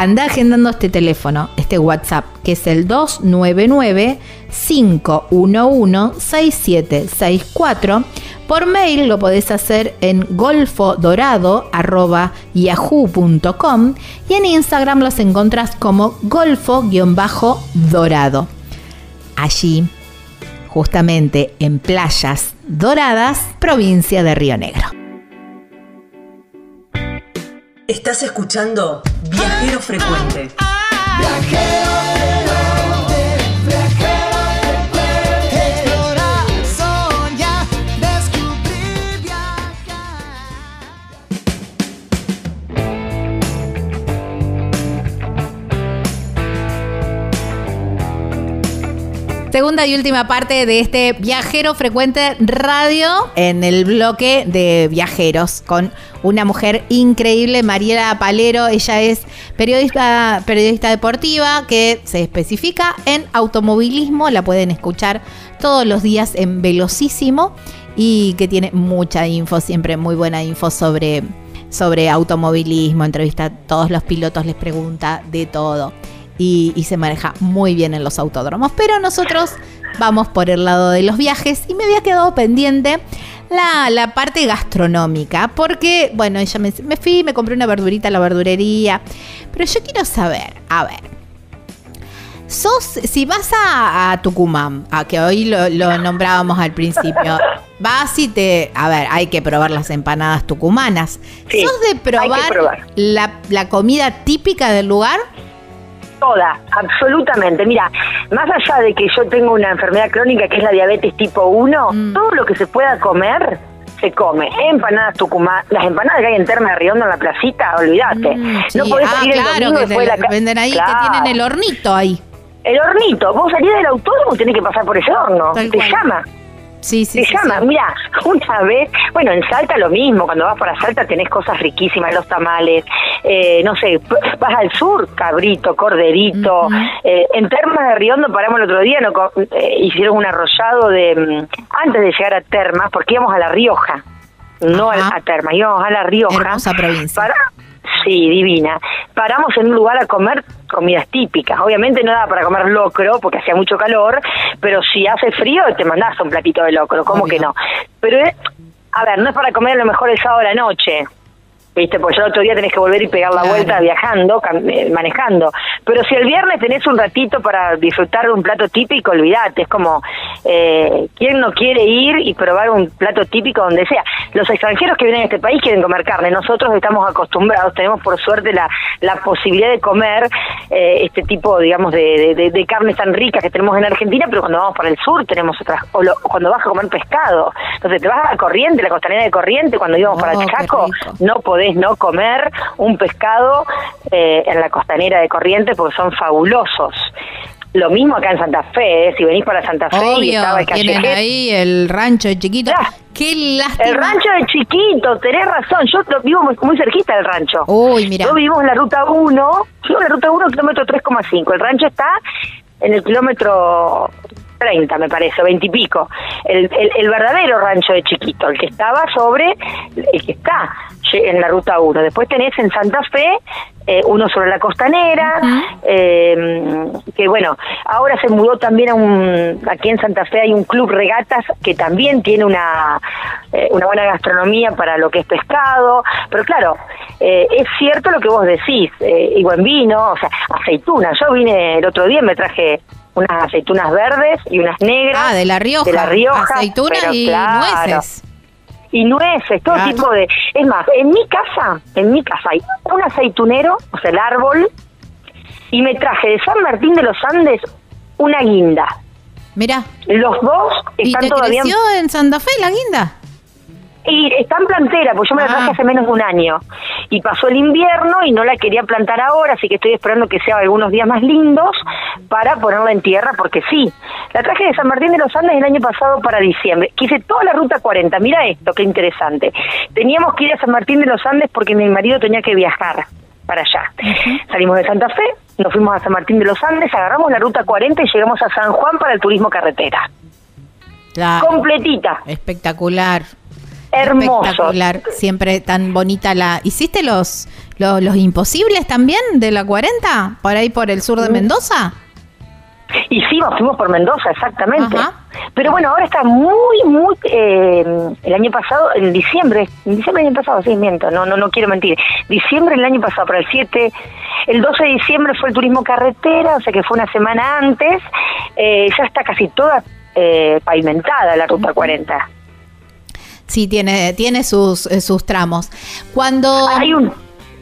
Anda agendando este teléfono, este WhatsApp, que es el 299-511-6764. Por mail lo podés hacer en golfodorado.yahoo.com y en Instagram los encontrás como golfo-dorado. Allí, justamente en Playas Doradas, provincia de Río Negro. Estás escuchando Viajero Frecuente. Explorar, soñar, descubrir, viajar. Segunda y última parte de este viajero frecuente radio en el bloque de viajeros con una mujer increíble, Mariela Palero. Ella es periodista, periodista deportiva que se especifica en automovilismo. La pueden escuchar todos los días en Velocísimo y que tiene mucha info, siempre muy buena info sobre, sobre automovilismo. Entrevista a todos los pilotos, les pregunta de todo y, y se maneja muy bien en los autódromos. Pero nosotros vamos por el lado de los viajes y me había quedado pendiente la, la parte gastronómica. Porque, bueno, ella me, me fui, me compré una verdurita a la verdurería. Pero yo quiero saber, a ver. Sos, si vas a, a Tucumán, a que hoy lo, lo nombrábamos al principio, vas y te. A ver, hay que probar las empanadas tucumanas. Sí, ¿Sos de probar, probar. La, la comida típica del lugar? Toda, absolutamente. Mira, más allá de que yo tengo una enfermedad crónica que es la diabetes tipo 1, Mm. todo lo que se pueda comer se come. Empanadas Tucumán, las empanadas que hay en Terma de Riondo en la placita, olvídate. Mm, sí. No podés ah, salir el claro, que de la venden ahí, Claro. que tienen el hornito ahí. El hornito, vos salís del autódromo y tenés que pasar por ese horno. Tal Te cual. llama. Sí, sí, Te sí, llama, sí. mira, una vez, bueno, en Salta lo mismo, cuando vas para Salta tenés cosas riquísimas, los tamales, eh, no sé, vas al sur, cabrito, corderito, eh, en Termas de Riondo paramos el otro día, no, eh, hicieron un arrollado de, mm, antes de llegar a Termas, porque íbamos a La Rioja, no a, Ajá. a íbamos a La Rioja. Hermosa provincia. Para- Sí, divina. Paramos en un lugar a comer comidas típicas. Obviamente no daba para comer locro porque hacía mucho calor, pero si hace frío te mandás un platito de locro, ¿cómo Obvio. que no? Pero, eh, a ver, no es para comer a lo mejor el sábado a la noche. ¿Viste? Porque ya el otro día tenés que volver y pegar la Claro. vuelta viajando, eh, manejando. Pero si el viernes tenés un ratito para disfrutar de un plato típico, olvídate. Es como, eh, ¿quién no quiere ir y probar un plato típico donde sea? Los extranjeros que vienen a este país quieren comer carne. Nosotros estamos acostumbrados, tenemos por suerte la, la posibilidad de comer eh, este tipo, digamos, de, de, de- carnes tan ricas que tenemos en Argentina, pero cuando vamos para el sur tenemos otras. O lo- cuando vas a comer pescado. Entonces te vas a la corriente, la costanera de corriente, cuando íbamos para Oh, el qué Chaco, no podés no comer un pescado eh, en la costanera de Corrientes porque son fabulosos. Lo mismo acá en Santa Fe, ¿eh? si venís para Santa Fe y Obvio, estaba el tienen ahí el rancho de chiquito. Ya. Qué lástima. El rancho de chiquito, tenés razón, yo vivo muy, muy cerquita del rancho. Uy, mira. Yo vivo en la ruta 1, vivo en la ruta 1, kilómetro 3,5. El rancho está en el kilómetro 30, me parece, 20 y pico. El, el, el verdadero rancho de chiquito, el que estaba sobre, el que está en la ruta 1. Después tenés en Santa Fe eh, uno sobre la costanera, eh, que bueno, ahora se mudó también a un, aquí en Santa Fe hay un club regatas que también tiene una, eh, una buena gastronomía para lo que es pescado, pero claro, eh, es cierto lo que vos decís, eh, y buen vino, o sea, aceitunas, yo vine el otro día y me traje unas aceitunas verdes y unas negras. Ah, de La Rioja. De La Rioja. Aceitunas pero y claro, nueces. y nueces, todo Claro. tipo de... Es más, en mi casa, en mi casa hay un aceitunero, o sea, el árbol, y me traje de San Martín de los Andes una guinda. Mira. Los dos ¿Y están te todavía... creció en Santa Fe la guinda? Y está en plantera, pues yo me la traje Ah. hace menos de un año. Y pasó el invierno y no la quería plantar ahora, así que estoy esperando que sea algunos días más lindos para ponerla en tierra, porque sí. La traje de San Martín de los Andes el año pasado para diciembre. Quise toda la ruta 40. Mira esto, qué interesante. Teníamos que ir a San Martín de los Andes porque mi marido tenía que viajar para allá. Salimos de Santa Fe, nos fuimos a San Martín de los Andes, agarramos la ruta 40 y llegamos a San Juan para el turismo carretera. Claro. Completita, Espectacular. Hermoso. Espectacular. Siempre tan bonita la. ¿Hiciste los, los, los imposibles también de la 40? ¿Por ahí por el Mm. sur de Mendoza? Hicimos, fuimos por Mendoza, exactamente. Ajá. Pero bueno, ahora está muy, muy... eh, el año pasado, en diciembre, en diciembre del año pasado, sí, miento, no, no, no quiero mentir. Diciembre del año pasado, para el 7, el 12 de diciembre fue el turismo carretera, o sea que fue una semana antes, eh, ya está casi toda eh, pavimentada la Ruta 40. Sí, tiene, tiene sus, eh, sus tramos. Cuando. Hay un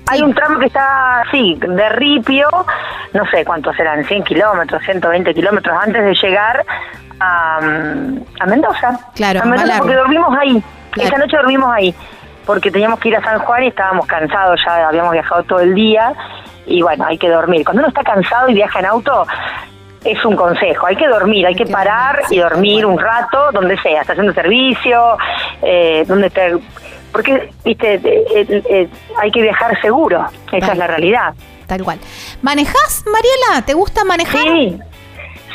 hay un tramo que está así, de ripio, no sé cuántos serán, 100 kilómetros, 120 kilómetros antes de llegar a, mm, a Mendoza. Claro, a Mendoza porque dormimos ahí. Claro. Esa noche dormimos ahí, porque teníamos que ir a San Juan y estábamos cansados, ya habíamos viajado todo el día y bueno, hay que dormir. Cuando uno está cansado y viaja en auto, es un consejo, hay que dormir, hay que parar y dormir un rato, donde sea, estación de servicio, eh, donde esté... Porque, viste, eh, eh, eh, hay que viajar seguro, esa Tal. es la realidad. Tal cual. ¿Manejás, Mariela? ¿Te gusta manejar? Sí,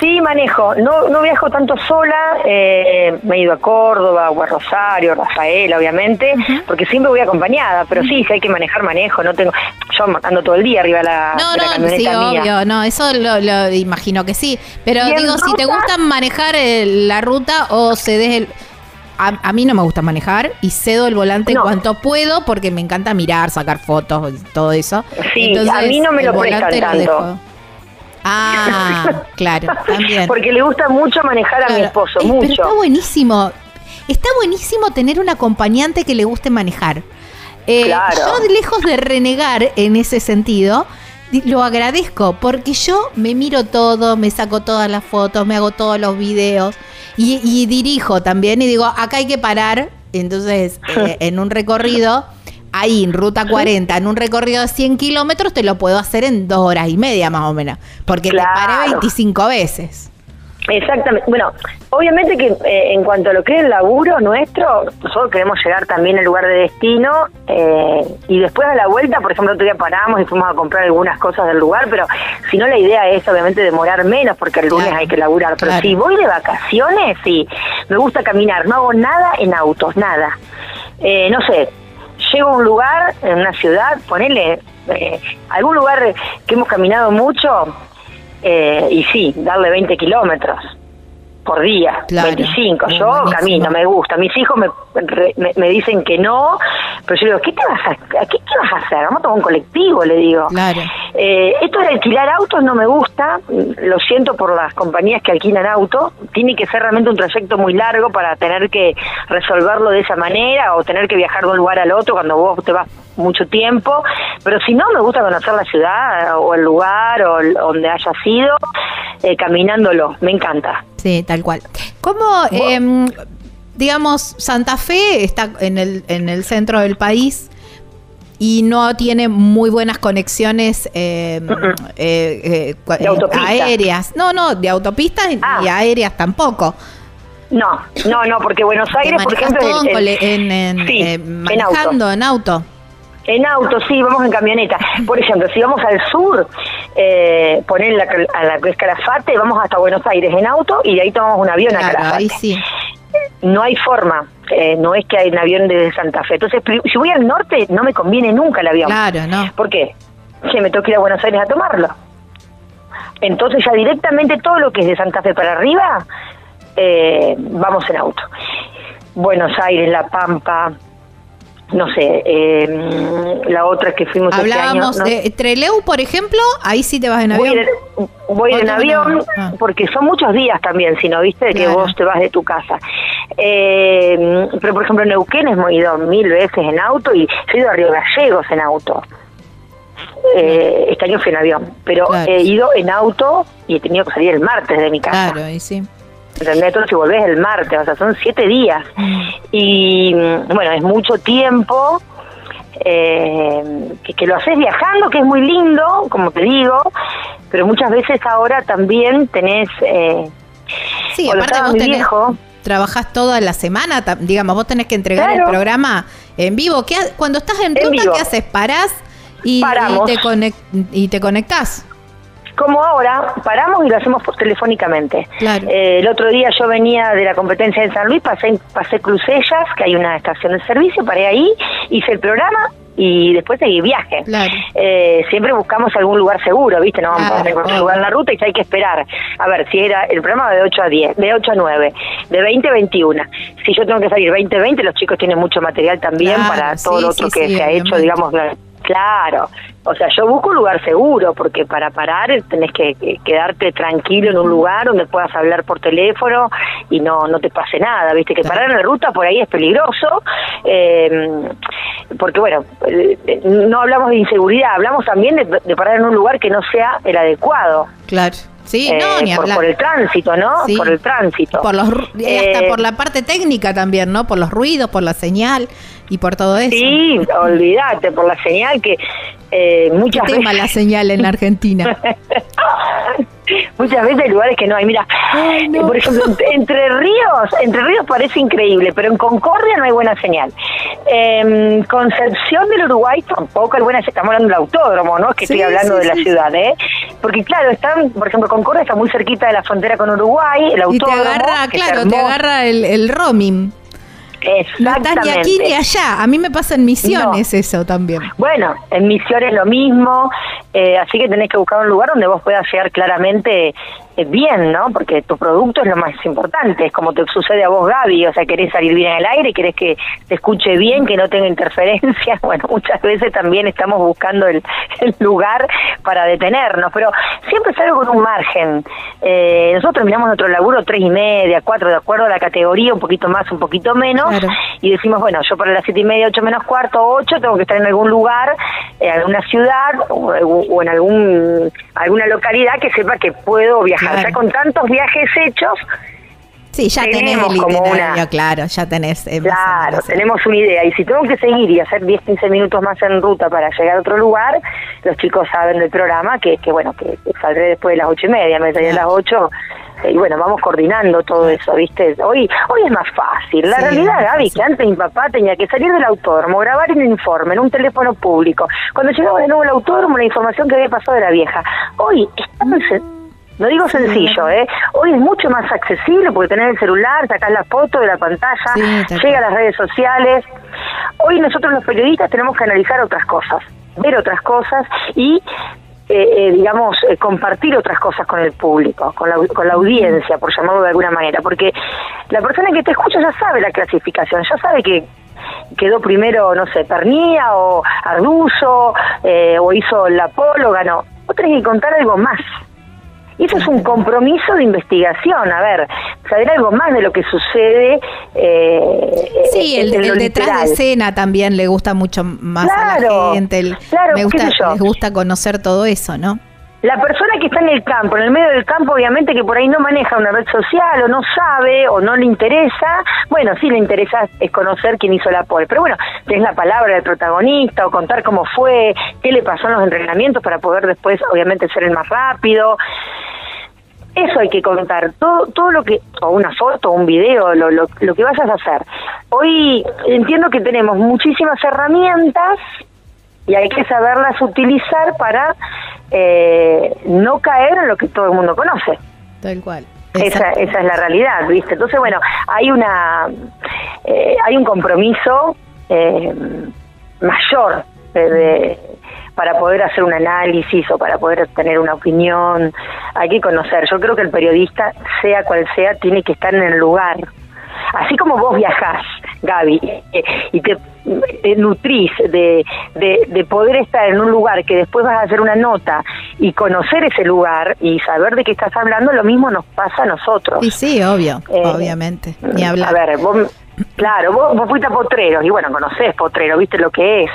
sí, manejo. No, no viajo tanto sola. eh, me he ido a Córdoba, o a Rosario, Rafael, obviamente, porque siempre voy acompañada. Pero sí, si hay que manejar, manejo. No tengo, yo ando todo el día arriba de la, No, de la no, camioneta sí, mía. obvio, no, eso lo, lo imagino que sí. Pero ¿Y en digo, si te gusta manejar eh, la ruta o cedes el... A, a mí no me gusta manejar y cedo el volante No. cuanto puedo porque me encanta mirar, sacar fotos y todo eso. Sí, a mí no me el lo prestan tanto. dejo. Ah, claro, también. Porque le gusta mucho manejar a mi esposo, Eh, mucho. Pero está buenísimo. Está buenísimo tener un acompañante que le guste manejar. Eh, Claro. Yo, lejos de renegar en ese sentido, lo agradezco porque yo me miro todo, me saco todas las fotos, me hago todos los videos y, y dirijo también y digo, acá hay que parar. Entonces, eh, en un recorrido, ahí en ruta 40, en un recorrido de 100 kilómetros, te lo puedo hacer en dos horas y media más o menos, porque te paré Claro. 25 veces. Exactamente. Bueno, obviamente que eh, en cuanto a lo que es el laburo nuestro, nosotros queremos llegar también al lugar de destino eh, y después a la vuelta, por ejemplo, otro día paramos y fuimos a comprar algunas cosas del lugar, pero si no la idea es obviamente demorar menos porque el lunes Claro, hay que laburar. Pero claro. si voy de vacaciones, sí, me gusta caminar, no hago nada en autos, nada. Eh, no sé, llego a un lugar, en una ciudad, ponele eh, algún lugar que hemos caminado mucho, eh, y sí, darle 20 kilómetros por día, Claro. 25. Muy Yo buenísimo. camino, me gusta. Mis hijos me, re- me, me dicen que no, pero yo digo, ¿qué, te vas a, a qué, qué vas a hacer? Vamos a tomar un colectivo, le digo. Claro. Eh, esto de alquilar autos no me gusta, lo siento por las compañías que alquilan autos, tiene que ser realmente un trayecto muy largo para tener que resolverlo de esa manera o tener que viajar de un lugar al otro cuando vos te vas mucho tiempo, pero si no me gusta conocer la ciudad o el lugar o el- donde haya sido, eh, caminándolo, me encanta. Sí, tal cual. ¿Cómo, em, digamos, Santa Fe está en el, en el centro del país y no tiene muy buenas conexiones em, eh, eh, autopista. aéreas? No, no, de autopistas Ah. y aéreas tampoco. No, no, no, porque Buenos Aires, por ejemplo, todo en, en- en, sí, eh, en manejando en auto. En auto, sí, vamos en camioneta. Por ejemplo, si vamos al sur, eh, poner la, a la que es Calafate, vamos hasta Buenos Aires en auto y de ahí tomamos un avión a Calafate. ahí sí. No hay forma, eh, no es que hay un avión desde Santa Fe. Entonces, si voy al norte, no me conviene nunca el avión. Claro, no. ¿Por qué? Que me toca ir a Buenos Aires a tomarlo. Entonces ya directamente todo lo que es de Santa Fe para arriba, eh, vamos en auto. Buenos Aires, La Pampa, no sé, eh, la otra que fuimos este año. Hablábamos no- de Treleu, por ejemplo, ahí sí te vas en avión. voy en avión. Ah. porque son muchos días también, si no viste, que Claro. vos te vas de tu casa. Eh, pero por ejemplo Neuquén hemos ido mil veces en auto y he ido a Río Gallegos en auto. Eh, este año fui en avión, pero Claro. he ido en auto y he tenido que salir el martes de mi casa. Claro, ahí sí. ¿Entendés? Entonces si volvés el martes, o sea, son siete días. Y mm, bueno, es mucho tiempo eh, que, que lo haces viajando, que es muy lindo, como te digo, pero muchas veces ahora también tenés... Eh, Sí, aparte vos tenés, viejo, trabajás toda la semana, digamos, vos tenés que entregar el programa en vivo. ¿Qué cuando estás en En ruta, vivo. ¿qué haces? ¿Parás y, y te, conec- y te conectás? Como ahora, paramos y lo hacemos por- telefónicamente. Claro. Eh, el otro día yo venía de la competencia en San Luis, pasé, pasé Crucellas, que hay una estación de servicio, paré ahí, hice el programa y después seguí viaje. Claro. Eh, siempre buscamos algún lugar seguro, ¿viste? No vamos Claro, a encontrar obvio. lugar en la ruta y ya hay que esperar. A ver, si era el programa de 8 a 10, de 8 a 9, de 20 a 21. Si yo tengo que salir 20 a 20, los chicos tienen mucho material también Claro, para todo sí, lo otro sí, que sí, se ha hecho, digamos, Claro, o sea, yo busco un lugar seguro, porque para parar tenés que que quedarte tranquilo en un lugar donde puedas hablar por teléfono y no no te pase nada, viste que parar en la ruta por ahí es peligroso, eh, porque bueno, eh, no hablamos de inseguridad, hablamos también de, de parar en un lugar que no sea el adecuado. Claro. Sí, eh, no, ni por, hablar. por el tránsito, ¿no? Sí. Por el tránsito. Por los, hasta Eh, por la parte técnica también, ¿no? Por los ruidos, por la señal y por todo eso. Sí, olvídate, por la señal que eh, ¿Qué muchas tema veces... la señal en Argentina? Muchas veces hay lugares que no hay. Mira, Ay, no. eh, por ejemplo, ent- Entre Ríos, Entre Ríos parece increíble, pero en Concordia no hay buena señal. En Concepción del Uruguay tampoco hay buena señal. Estamos hablando del autódromo, ¿no? Es que Sí, estoy hablando sí, de la sí, ciudad, ¿eh? Porque claro, están, por ejemplo, Concordia está muy cerquita de la frontera con Uruguay, el y te autódromo. agarra, claro, te agarra el, el roaming. No estás ni aquí ni allá. A mí me pasa en misiones eso también. Bueno, en Misiones lo mismo, eh, así que tenés que buscar un lugar donde vos puedas llegar claramente bien, ¿no? Porque tu producto es lo más importante, es como te sucede a vos, Gaby, o sea, querés salir bien al aire, querés que te escuche bien, que no tenga interferencias, bueno, muchas veces también estamos buscando el, el lugar para detenernos, pero siempre salgo con un margen. Eh, nosotros terminamos nuestro laburo tres y media, cuatro, de acuerdo a la categoría, un poquito más, un poquito menos, Claro. y decimos, bueno, yo para las siete y media, ocho menos cuarto, ocho, tengo que estar en algún lugar en alguna ciudad o, o en algún alguna localidad que sepa que puedo viajar. Claro. Ya con tantos viajes hechos, Sí, ya tenés Tenemos el como una- claro, ya tenés. eh, Claro, tenemos una idea. Y si tengo que seguir y hacer 10, 15 minutos más en ruta para llegar a otro lugar, los chicos saben del programa que, que bueno, que, que saldré después de las ocho y media, me salí a las 8. Y bueno, vamos coordinando todo eso, ¿viste? Hoy hoy es más fácil. La Sí, realidad, es Gaby, que antes mi papá tenía que salir del autódromo, grabar un informe en un teléfono público. Cuando llegaba de nuevo al autódromo, la información que había pasado de la vieja. Hoy está muy sen- no digo sencillo, ¿eh? Hoy es mucho más accesible porque tenés el celular, sacás la foto de la pantalla, Sí, llega a las redes sociales. Hoy nosotros los periodistas tenemos que analizar otras cosas, ver otras cosas y, eh, eh, digamos, eh, compartir otras cosas con el público, con la, con la audiencia, por llamarlo de alguna manera. Porque la persona que te escucha ya sabe la clasificación, ya sabe que quedó primero, no sé, Pernía o Arduzo, eh, o hizo la Polo, ganó. Vos tenés que contar algo más. Eso es un compromiso de investigación, a ver, saber algo más de lo que sucede. Eh, Sí, el, detrás literal. de escena también le gusta mucho más a la gente. el- claro, me gusta, les gusta conocer todo eso, ¿no? La persona que está en el campo, en el medio del campo, obviamente que por ahí no maneja una red social o no sabe o no le interesa, bueno, sí le interesa es conocer quién hizo la pole, pero bueno, tenés la palabra del protagonista o contar cómo fue, qué le pasó en los entrenamientos para poder después, obviamente, ser el más rápido. Eso hay que contar, todo, todo lo que, o una foto, un video, lo, lo, lo que vayas a hacer. Hoy entiendo que tenemos muchísimas herramientas y hay que saberlas utilizar para eh, no caer en lo que todo el mundo conoce. Tal cual. Esa, esa es la realidad, ¿viste? Entonces, bueno, hay una eh, hay un compromiso eh, mayor de, de- para poder hacer un análisis o para poder tener una opinión. Hay que conocer. Yo creo que el periodista, sea cual sea, tiene que estar en el lugar. Así como vos viajás, Gaby, y te nutrís de, de, de poder estar en un lugar que después vas a hacer una nota y conocer ese lugar y saber de qué estás hablando, lo mismo nos pasa a nosotros. Y sí, obvio, Eh, obviamente. Ni hablar. A ver, vos, claro, vos, vos fuiste a Potreros y bueno, conocés Potreros, viste lo que es,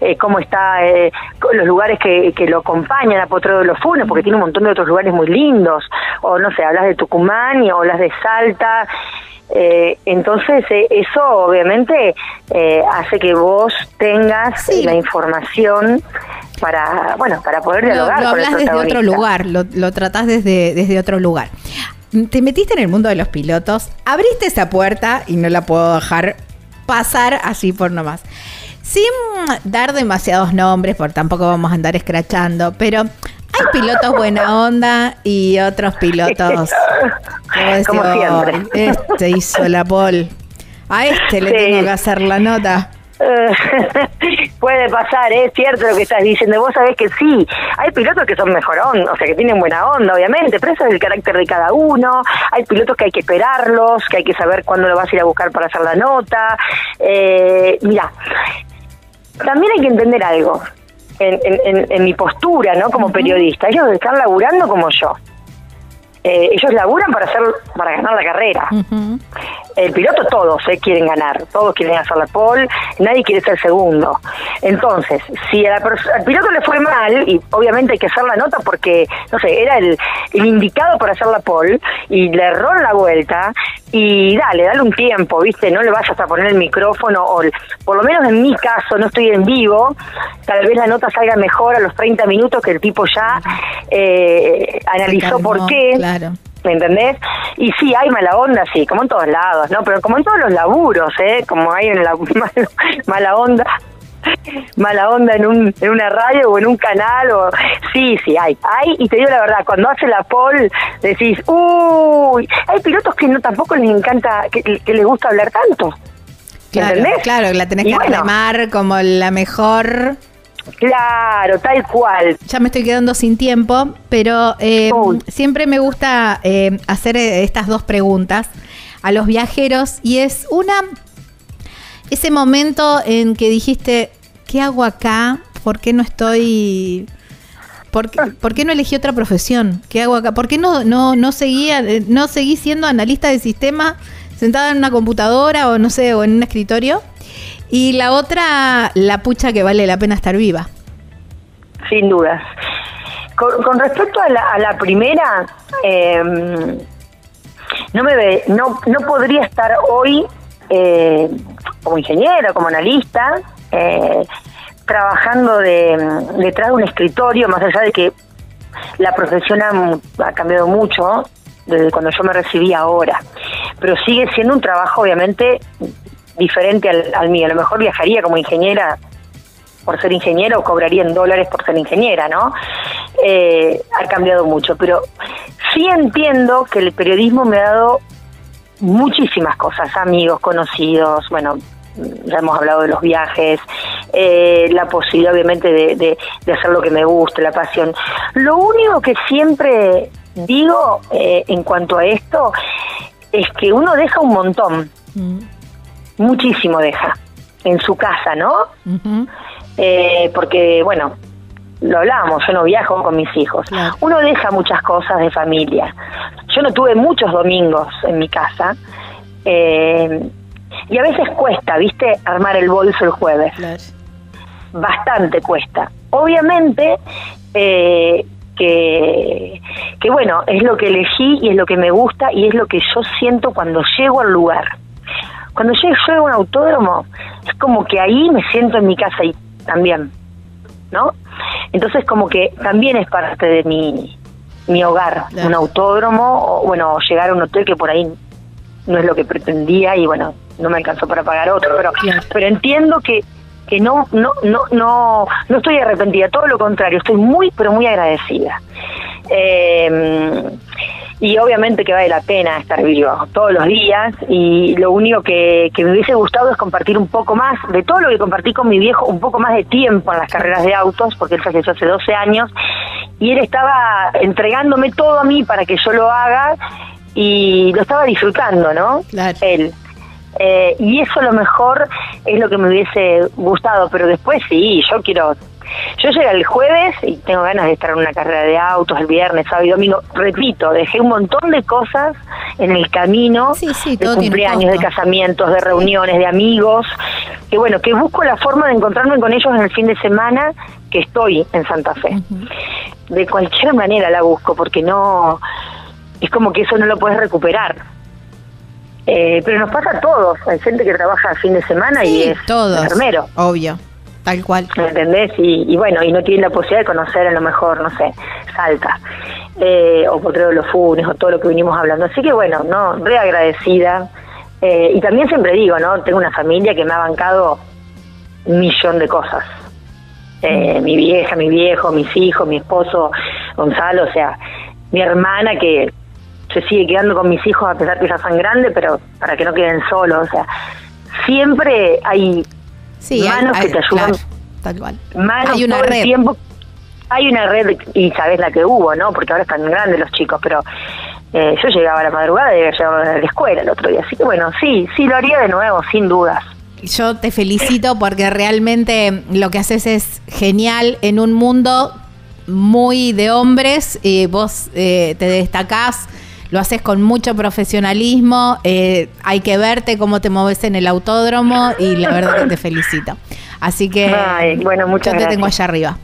eh, cómo está, eh, los lugares que, que lo acompañan a Potrero de los Funes, porque tiene un montón de otros lugares muy lindos, o no sé, hablas de Tucumán y hablas de Salta. Eh, entonces eh, eso obviamente eh, hace que vos tengas Sí. la información para bueno para poder Lo, dialogar lo el hablas desde otro lugar, lo, lo tratás desde, desde otro lugar. Te metiste en el mundo de los pilotos, abriste esa puerta y no la puedo dejar pasar así por nomás. Sin dar demasiados nombres, porque tampoco vamos a andar escrachando, pero hay pilotos buena onda y otros pilotos. Como siempre. "Ay, Este hizo la pole. A este le Sí. tengo que hacer la nota. Eh, Puede pasar, es cierto lo que estás diciendo. Vos sabés que sí, hay pilotos que son mejor onda, o sea, que tienen buena onda, obviamente, pero eso es el carácter de cada uno. Hay pilotos que hay que esperarlos, que hay que saber cuándo lo vas a ir a buscar para hacer la nota. Eh, mira, también hay que entender algo en, en- en- en mi postura, ¿no? Como periodista. Ellos están laburando como yo. Eh, ellos laburan para hacer para ganar la carrera. El piloto todos eh, quieren ganar, todos quieren hacer la pole, nadie quiere ser segundo. Entonces, si a la al piloto le fue mal, y obviamente hay que hacer la nota porque, no sé, era el, el indicado para hacer la pole, y le erró en la vuelta, y dale, dale un tiempo, ¿viste? No le vayas a poner el micrófono, o el- por lo menos en mi caso, no estoy en vivo, tal vez la nota salga mejor a los 30 minutos que el tipo ya eh, analizó por qué. Claro. ¿Me entendés? Y sí, hay mala onda, sí, como en todos lados, ¿no? Pero como en todos los laburos, ¿eh? Como hay en la mala, mala onda, mala onda en, un, en una radio o en un canal, o sí, sí, hay. Hay, y te digo la verdad, cuando hace la pole, decís, uy, hay pilotos que no tampoco les encanta, que, que les gusta hablar tanto. Claro, ¿Entendés? claro, la tenés Y que bueno. remar como la mejor. Claro, tal cual. Ya me estoy quedando sin tiempo, pero eh, siempre me gusta eh, hacer eh, estas dos preguntas a los viajeros y es una, ese momento en que dijiste, ¿qué hago acá? ¿Por qué no estoy... ¿Por qué, por qué no elegí otra profesión? ¿Qué hago acá? ¿Por qué no, no, no, seguía, no seguí siendo analista de sistema sentada en una computadora o no sé, o en un escritorio? Y la otra, la pucha que vale la pena estar viva. sin dudas. Con, respecto a la, a la primera, eh, no me ve, no, no podría estar hoy eh, como ingeniero, como analista, eh, trabajando de, detrás de un escritorio, más allá de que la profesión ha, ha cambiado mucho desde cuando yo me recibí ahora, pero sigue siendo un trabajo obviamente diferente al, mío. A lo mejor viajaría como ingeniera por ser ingeniera o cobraría en dólares por ser ingeniera, ¿no? Eh, ha cambiado mucho, pero sí entiendo que el periodismo me ha dado muchísimas cosas, amigos, conocidos, bueno, ya hemos hablado de los viajes, eh, la posibilidad obviamente de, hacer lo que me guste, la pasión. Lo único que siempre digo eh, en cuanto a esto es que uno deja un montón, muchísimo deja, en su casa, ¿no? Eh, porque, bueno, lo hablábamos, yo no viajo con mis hijos. Uno deja muchas cosas de familia. Yo no tuve muchos domingos en mi casa. eh, y a veces cuesta, ¿viste? Armar el bolso el jueves. Bastante cuesta. Obviamente eh, que, que, bueno, es lo que elegí y es lo que me gusta y es lo que yo siento cuando llego al lugar. Cuando llego yo a un autódromo, es como que ahí me siento en mi casa y también, ¿no? Entonces como que también es parte de mi, mi hogar, un autódromo, o bueno, llegar a un hotel que por ahí no es lo que pretendía y bueno, no me alcanzó para pagar otro, pero, pero entiendo que que no no no no no estoy arrepentida, todo lo contrario, estoy muy pero muy agradecida. Eh, y obviamente que vale la pena estar vivo todos los días y lo único que, que me hubiese gustado es compartir un poco más de todo lo que compartí con mi viejo, un poco más de tiempo en las carreras de autos, porque él falleció hace 12 años y él estaba entregándome todo a mí para que yo lo haga y lo estaba disfrutando, ¿no? Él. Eh, y eso a lo mejor es lo que me hubiese gustado, pero después sí, yo quiero... Yo llegué el jueves y tengo ganas de estar en una carrera de autos el viernes, sábado y domingo. Repito, dejé un montón de cosas en el camino, de cumpleaños, de casamientos, de reuniones, de amigos, que bueno, que busco la forma de encontrarme con ellos en el fin de semana que estoy en Santa Fe. De cualquier manera la busco, porque no... Es como que eso no lo puedes recuperar. Eh, pero nos pasa a todos. Hay gente que trabaja el fin de semana y es Todos. enfermero. Obvio. Tal cual. ¿Me entendés? Y, y bueno, y no tienen la posibilidad de conocer a lo mejor, no sé, Salta, eh, o Potrero de los Funes, o todo lo que vinimos hablando. Así que bueno, no, re agradecida. Eh, y también siempre digo, ¿no? Tengo una familia que me ha bancado un millón de cosas. Eh, mi vieja, mi viejo, mis hijos, mi esposo, Gonzalo, o sea, mi hermana que se sigue quedando con mis hijos a pesar que ya son grandes, pero para que no queden solos, o sea, siempre hay Sí, manos hay- que te ayudan claro, tal cual. manos Hay una todo el red. tiempo. Hay una red, y sabes la que hubo, ¿no? Porque ahora están grandes los chicos, pero eh, yo llegaba a la madrugada y llegaba a la escuela el otro día. Así que bueno, sí, sí lo haría de nuevo, sin dudas. Yo te felicito porque realmente lo que haces es genial en un mundo muy de hombres. Y vos eh, te destacás, lo haces con mucho profesionalismo. eh, hay que verte cómo te moves en el autódromo y la verdad que te felicito. Así que Ay, bueno, muchas yo te tengo gracias. allá arriba.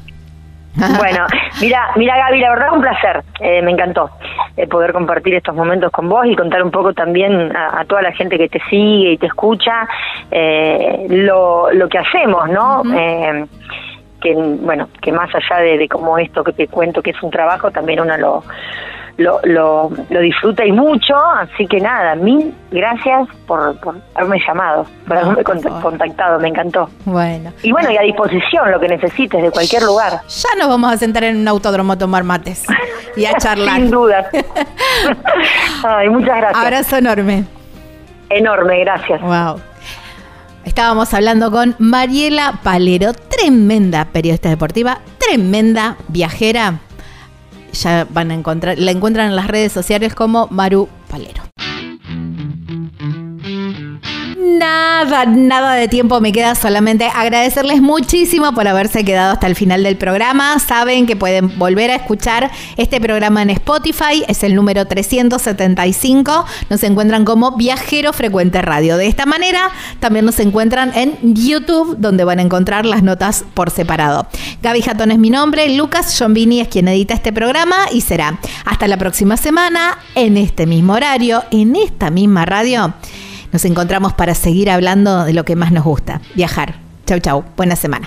Bueno, mira, mira Gaby, la verdad un placer, eh, me encantó eh, poder compartir estos momentos con vos y contar un poco también a, a toda la gente que te sigue y te escucha eh, lo, lo que hacemos, ¿no? Eh, que bueno, que más allá de, de como esto que te cuento que es un trabajo, también uno lo, lo, lo, lo disfruta y mucho, así que nada, mil gracias por, por haberme llamado, por haberme cont- contactado, me encantó. Bueno. Y bueno, y a disposición lo que necesites de cualquier lugar. Ya nos vamos a sentar en un autódromo a tomar mates y a charlar. Sin duda. Ay, muchas gracias. Abrazo enorme. Enorme, gracias. Wow. Estábamos hablando con Mariela Palero, tremenda periodista deportiva, tremenda viajera. Ya van a encontrar, la encuentran en las redes sociales como Maru Palero. Nada, nada de tiempo me queda, solamente agradecerles muchísimo por haberse quedado hasta el final del programa. Saben que pueden volver a escuchar este programa en Spotify, es el número 375. Nos encuentran como Viajero Frecuente Radio. De esta manera también nos encuentran en YouTube, donde van a encontrar las notas por separado. Gaby Jatón es mi nombre, Lucas Vini es quien edita este programa y será hasta la próxima semana en este mismo horario, en esta misma radio. Nos encontramos para seguir hablando de lo que más nos gusta, viajar. Chau, chau. Buena semana.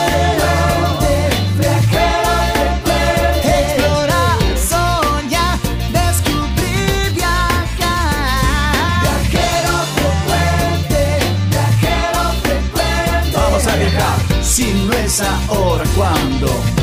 Si no es